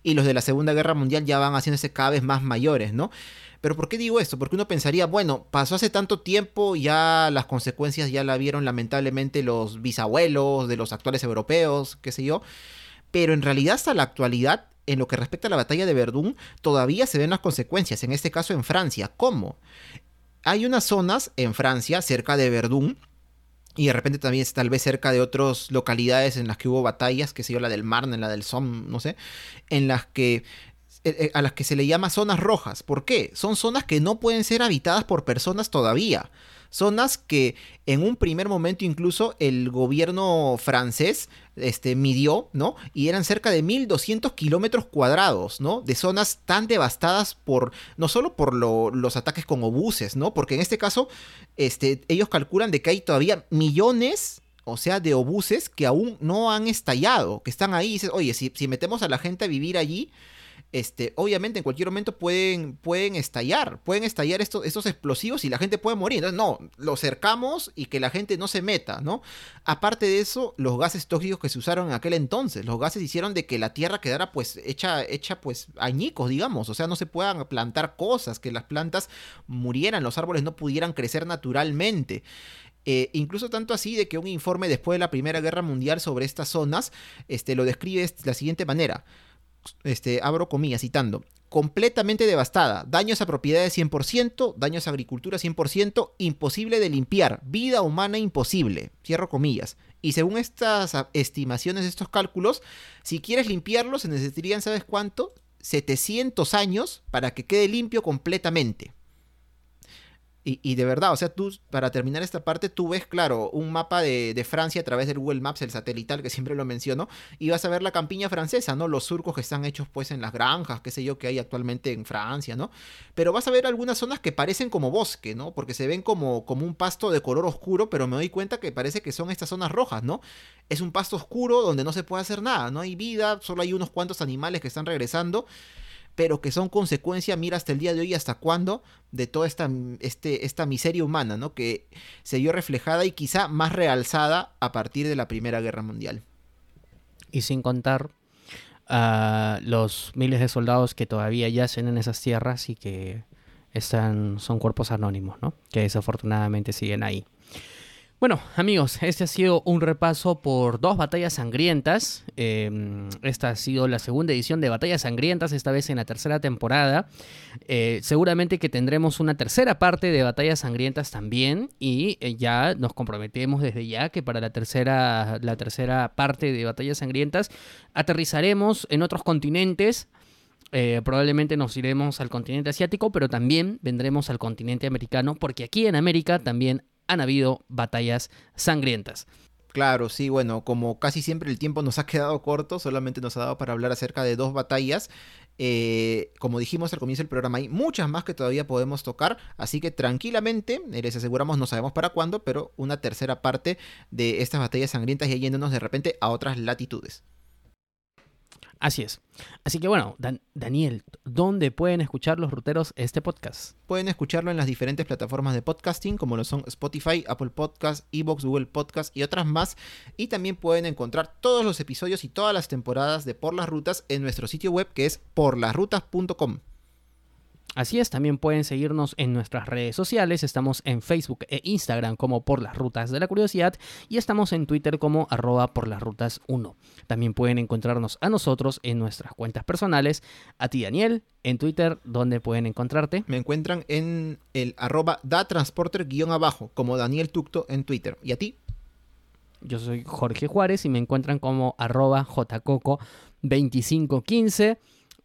Y los de la Segunda Guerra Mundial ya van haciéndose cada vez más mayores, ¿no? Pero ¿por qué digo esto? Porque uno pensaría, bueno, pasó hace tanto tiempo, ya las consecuencias ya la vieron lamentablemente los bisabuelos de los actuales europeos, qué sé yo. Pero en realidad hasta la actualidad, en lo que respecta a la batalla de Verdún, todavía se ven las consecuencias, en este caso en Francia. ¿Cómo? Hay unas zonas en Francia, cerca de Verdún, y de repente también tal vez cerca de otras localidades en las que hubo batallas, que sé yo, la del Marne, la del Somme, no sé, en las que a las que se le llama zonas rojas. ¿Por qué? Son zonas que no pueden ser habitadas por personas todavía. Zonas que en un primer momento incluso el gobierno francés este, midió, ¿no? Y eran cerca de 1200 kilómetros cuadrados, ¿no? De zonas tan devastadas por, no solo por los ataques con obuses, ¿no? Porque en este caso, este, ellos calculan de que hay todavía millones o sea, de obuses que aún no han estallado, que están ahí oye, si metemos a la gente a vivir allí, este, obviamente en cualquier momento pueden, pueden estallar, pueden estallar estos, estos explosivos y la gente puede morir. Entonces, no, lo cercamos y que la gente no se meta, ¿no? Aparte de eso, los gases tóxicos que se usaron en aquel entonces, los gases hicieron de que la tierra quedara pues hecha, hecha pues añicos, digamos, o sea, no se puedan plantar cosas, que las plantas murieran, los árboles no pudieran crecer naturalmente. Eh, incluso tanto así de que un informe después de la Primera Guerra Mundial sobre estas zonas este, lo describe de la siguiente manera este, abro comillas, citando, completamente devastada, daños a propiedades 100%, daños a agricultura 100%, imposible de limpiar, vida humana imposible, cierro comillas. Y según estas estimaciones, estos cálculos, si quieres limpiarlo se necesitarían, ¿sabes cuánto? 700 años para que quede limpio completamente. Y, de verdad, o sea, tú, para terminar esta parte, tú ves, claro, un mapa de, Francia a través del Google Maps, el satelital, que siempre lo menciono, y vas a ver la campiña francesa, ¿no? Los surcos que están hechos, pues, en las granjas, qué sé yo, que hay actualmente en Francia, ¿no? Pero vas a ver algunas zonas que parecen como bosque, ¿no? Porque se ven como, como un pasto de color oscuro, pero me doy cuenta que parece que son estas zonas rojas, ¿no? Es un pasto oscuro donde no se puede hacer nada, no hay vida, solo hay unos cuantos animales que están regresando pero que son consecuencia, mira hasta el día de hoy, hasta cuándo, de toda esta, este, esta miseria humana, ¿no? Que se vio reflejada y quizá más realzada a partir de la Primera Guerra Mundial. Y sin contar a los miles de soldados que todavía yacen en esas tierras y que están, son cuerpos anónimos, ¿no? Que desafortunadamente siguen ahí. Bueno, amigos, este ha sido un repaso por dos batallas sangrientas. Em, esta ha sido la segunda edición de Batallas Sangrientas, esta vez en la tercera temporada. Eh, seguramente que tendremos una tercera parte de Batallas Sangrientas también. Y eh, ya nos comprometemos desde ya que para la tercera, la tercera parte de Batallas Sangrientas aterrizaremos en otros continentes. Eh, probablemente nos iremos al continente asiático, pero también vendremos al continente americano, porque aquí en América también han habido batallas sangrientas. Claro, sí, bueno, como casi siempre el tiempo nos ha quedado corto, solamente nos ha dado para hablar acerca de dos batallas. Eh, como dijimos al comienzo del programa, hay muchas más que todavía podemos tocar, así que tranquilamente, eh, les aseguramos, no sabemos para cuándo, pero una tercera parte de estas batallas sangrientas y yéndonos de repente a otras latitudes. Así es. Así que bueno, Daniel, ¿dónde pueden escuchar los ruteros este podcast? Pueden escucharlo en las diferentes plataformas de podcasting, como lo son Spotify, Apple Podcast, Evox, Google Podcast y otras más. Y también pueden encontrar todos los episodios y todas las temporadas de Por las Rutas en nuestro sitio web que es porlasrutas.com. Así es, también pueden seguirnos en nuestras redes sociales. Estamos en Facebook e Instagram como por las rutas de la curiosidad y estamos en Twitter como arroba por las rutas 1. También pueden encontrarnos a nosotros en nuestras cuentas personales. A ti, Daniel, en Twitter, ¿dónde pueden encontrarte? Me encuentran en el arroba da transporter guion abajo, como Daniel Tucto en Twitter. ¿Y a ti? Yo soy Jorge Juárez y me encuentran como arroba jcoco2515.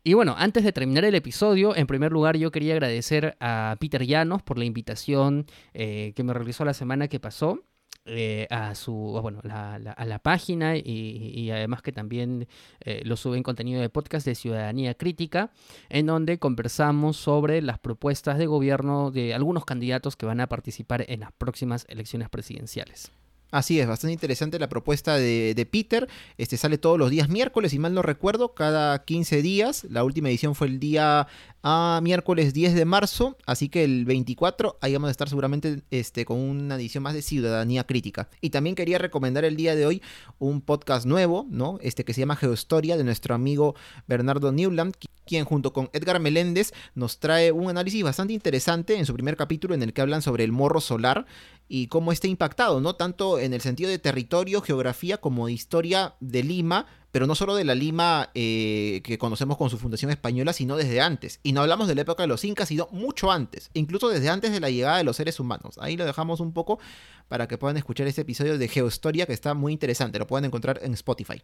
Y bueno, antes de terminar el episodio, en primer lugar yo quería agradecer a Peter Llanos por la invitación eh, que me realizó la semana que pasó. Eh, a su bueno a la página y, además que también eh, lo sube en contenido de podcast de Ciudadanía Crítica en donde conversamos sobre las propuestas de gobierno de algunos candidatos que van a participar en las próximas elecciones presidenciales. Así es, bastante interesante la propuesta de, Peter. Este sale todos los días miércoles, si mal no recuerdo, cada 15 días. La última edición fue el día ah, miércoles 10 de marzo, así que el 24 ahí vamos a estar seguramente este, con una edición más de ciudadanía crítica. Y también quería recomendar el día de hoy un podcast nuevo, ¿no? Este que se llama Geohistoria de nuestro amigo Bernardo Newland, quien junto con Edgar Meléndez nos trae un análisis bastante interesante en su primer capítulo en el que hablan sobre el morro solar y cómo está impactado, ¿no? Tanto en el sentido de territorio, geografía, como de historia de Lima, pero no solo de la Lima eh, que conocemos con su fundación española, sino desde antes. Y no hablamos de la época de los incas, sino mucho antes, incluso desde antes de la llegada de los seres humanos. Ahí lo dejamos un poco para que puedan escuchar este episodio de Geohistoria que está muy interesante, lo pueden encontrar en Spotify.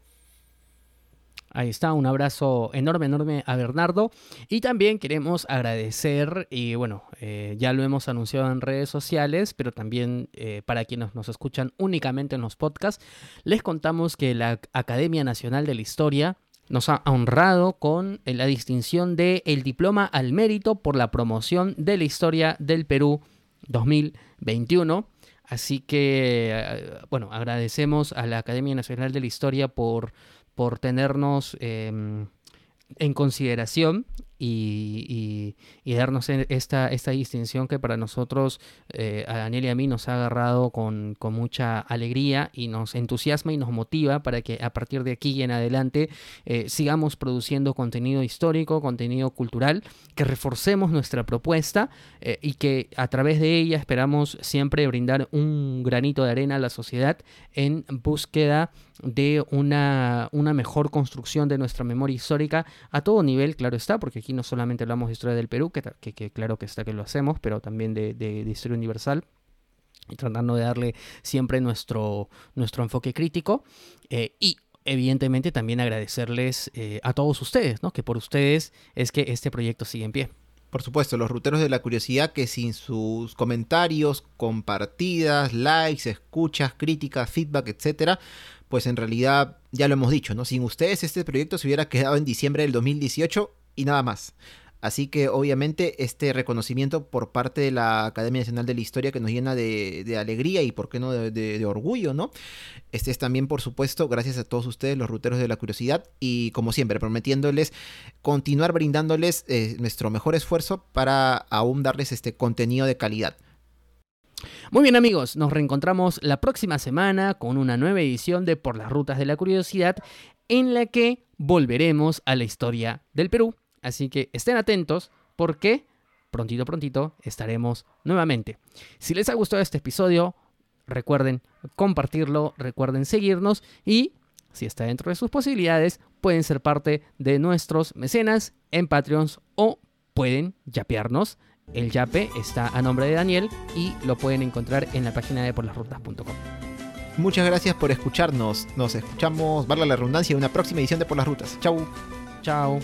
Ahí está, un abrazo enorme, enorme a Bernardo. Y también queremos agradecer, y bueno, eh, ya lo hemos anunciado en redes sociales, pero también eh, para quienes nos escuchan únicamente en los podcasts, les contamos que la Academia Nacional de la Historia nos ha honrado con la distinción de el diploma al mérito por la promoción de la historia del Perú 2021. Así que, eh, bueno, agradecemos a la Academia Nacional de la Historia por por tenernos em, en consideración y, darnos esta, esta distinción que para nosotros, eh, a Daniel y a mí, nos ha agarrado con, mucha alegría y nos entusiasma y nos motiva para que a partir de aquí y en adelante eh, sigamos produciendo contenido histórico, contenido cultural, que reforcemos nuestra propuesta eh, y que a través de ella esperamos siempre brindar un granito de arena a la sociedad en búsqueda de una, una mejor construcción de nuestra memoria histórica a todo nivel, claro está, porque aquí no solamente hablamos de historia del Perú, que, claro que está que lo hacemos, pero también de, historia universal y tratando de darle siempre nuestro, nuestro enfoque crítico. Eh, y evidentemente también agradecerles eh, a todos ustedes, ¿no? que por ustedes es que este proyecto sigue en pie. Por supuesto, los ruteros de la curiosidad que sin sus comentarios, compartidas, likes, escuchas, críticas, feedback, etcétera, pues en realidad ya lo hemos dicho, ¿no? Sin ustedes este proyecto se hubiera quedado en diciembre del 2018 y nada más. Así que obviamente este reconocimiento por parte de la Academia Nacional de la Historia que nos llena de, alegría y por qué no de, orgullo, ¿no? Este es también, por supuesto, gracias a todos ustedes, los ruteros de la curiosidad, y como siempre, prometiéndoles continuar brindándoles eh, nuestro mejor esfuerzo para aún darles este contenido de calidad. Muy bien amigos, nos reencontramos la próxima semana con una nueva edición de Por las Rutas de la Curiosidad en la que volveremos a la historia del Perú Así que estén atentos porque prontito, prontito estaremos nuevamente. Si les ha gustado este episodio, recuerden compartirlo, recuerden seguirnos y si está dentro de sus posibilidades, pueden ser parte de nuestros mecenas en Patreons o pueden yapearnos. El yape está a nombre de Daniel y lo pueden encontrar en la página de porlasrutas.com. Muchas gracias por escucharnos. Nos escuchamos, valga la redundancia, en una próxima edición de Por las Rutas. Chau. Chao.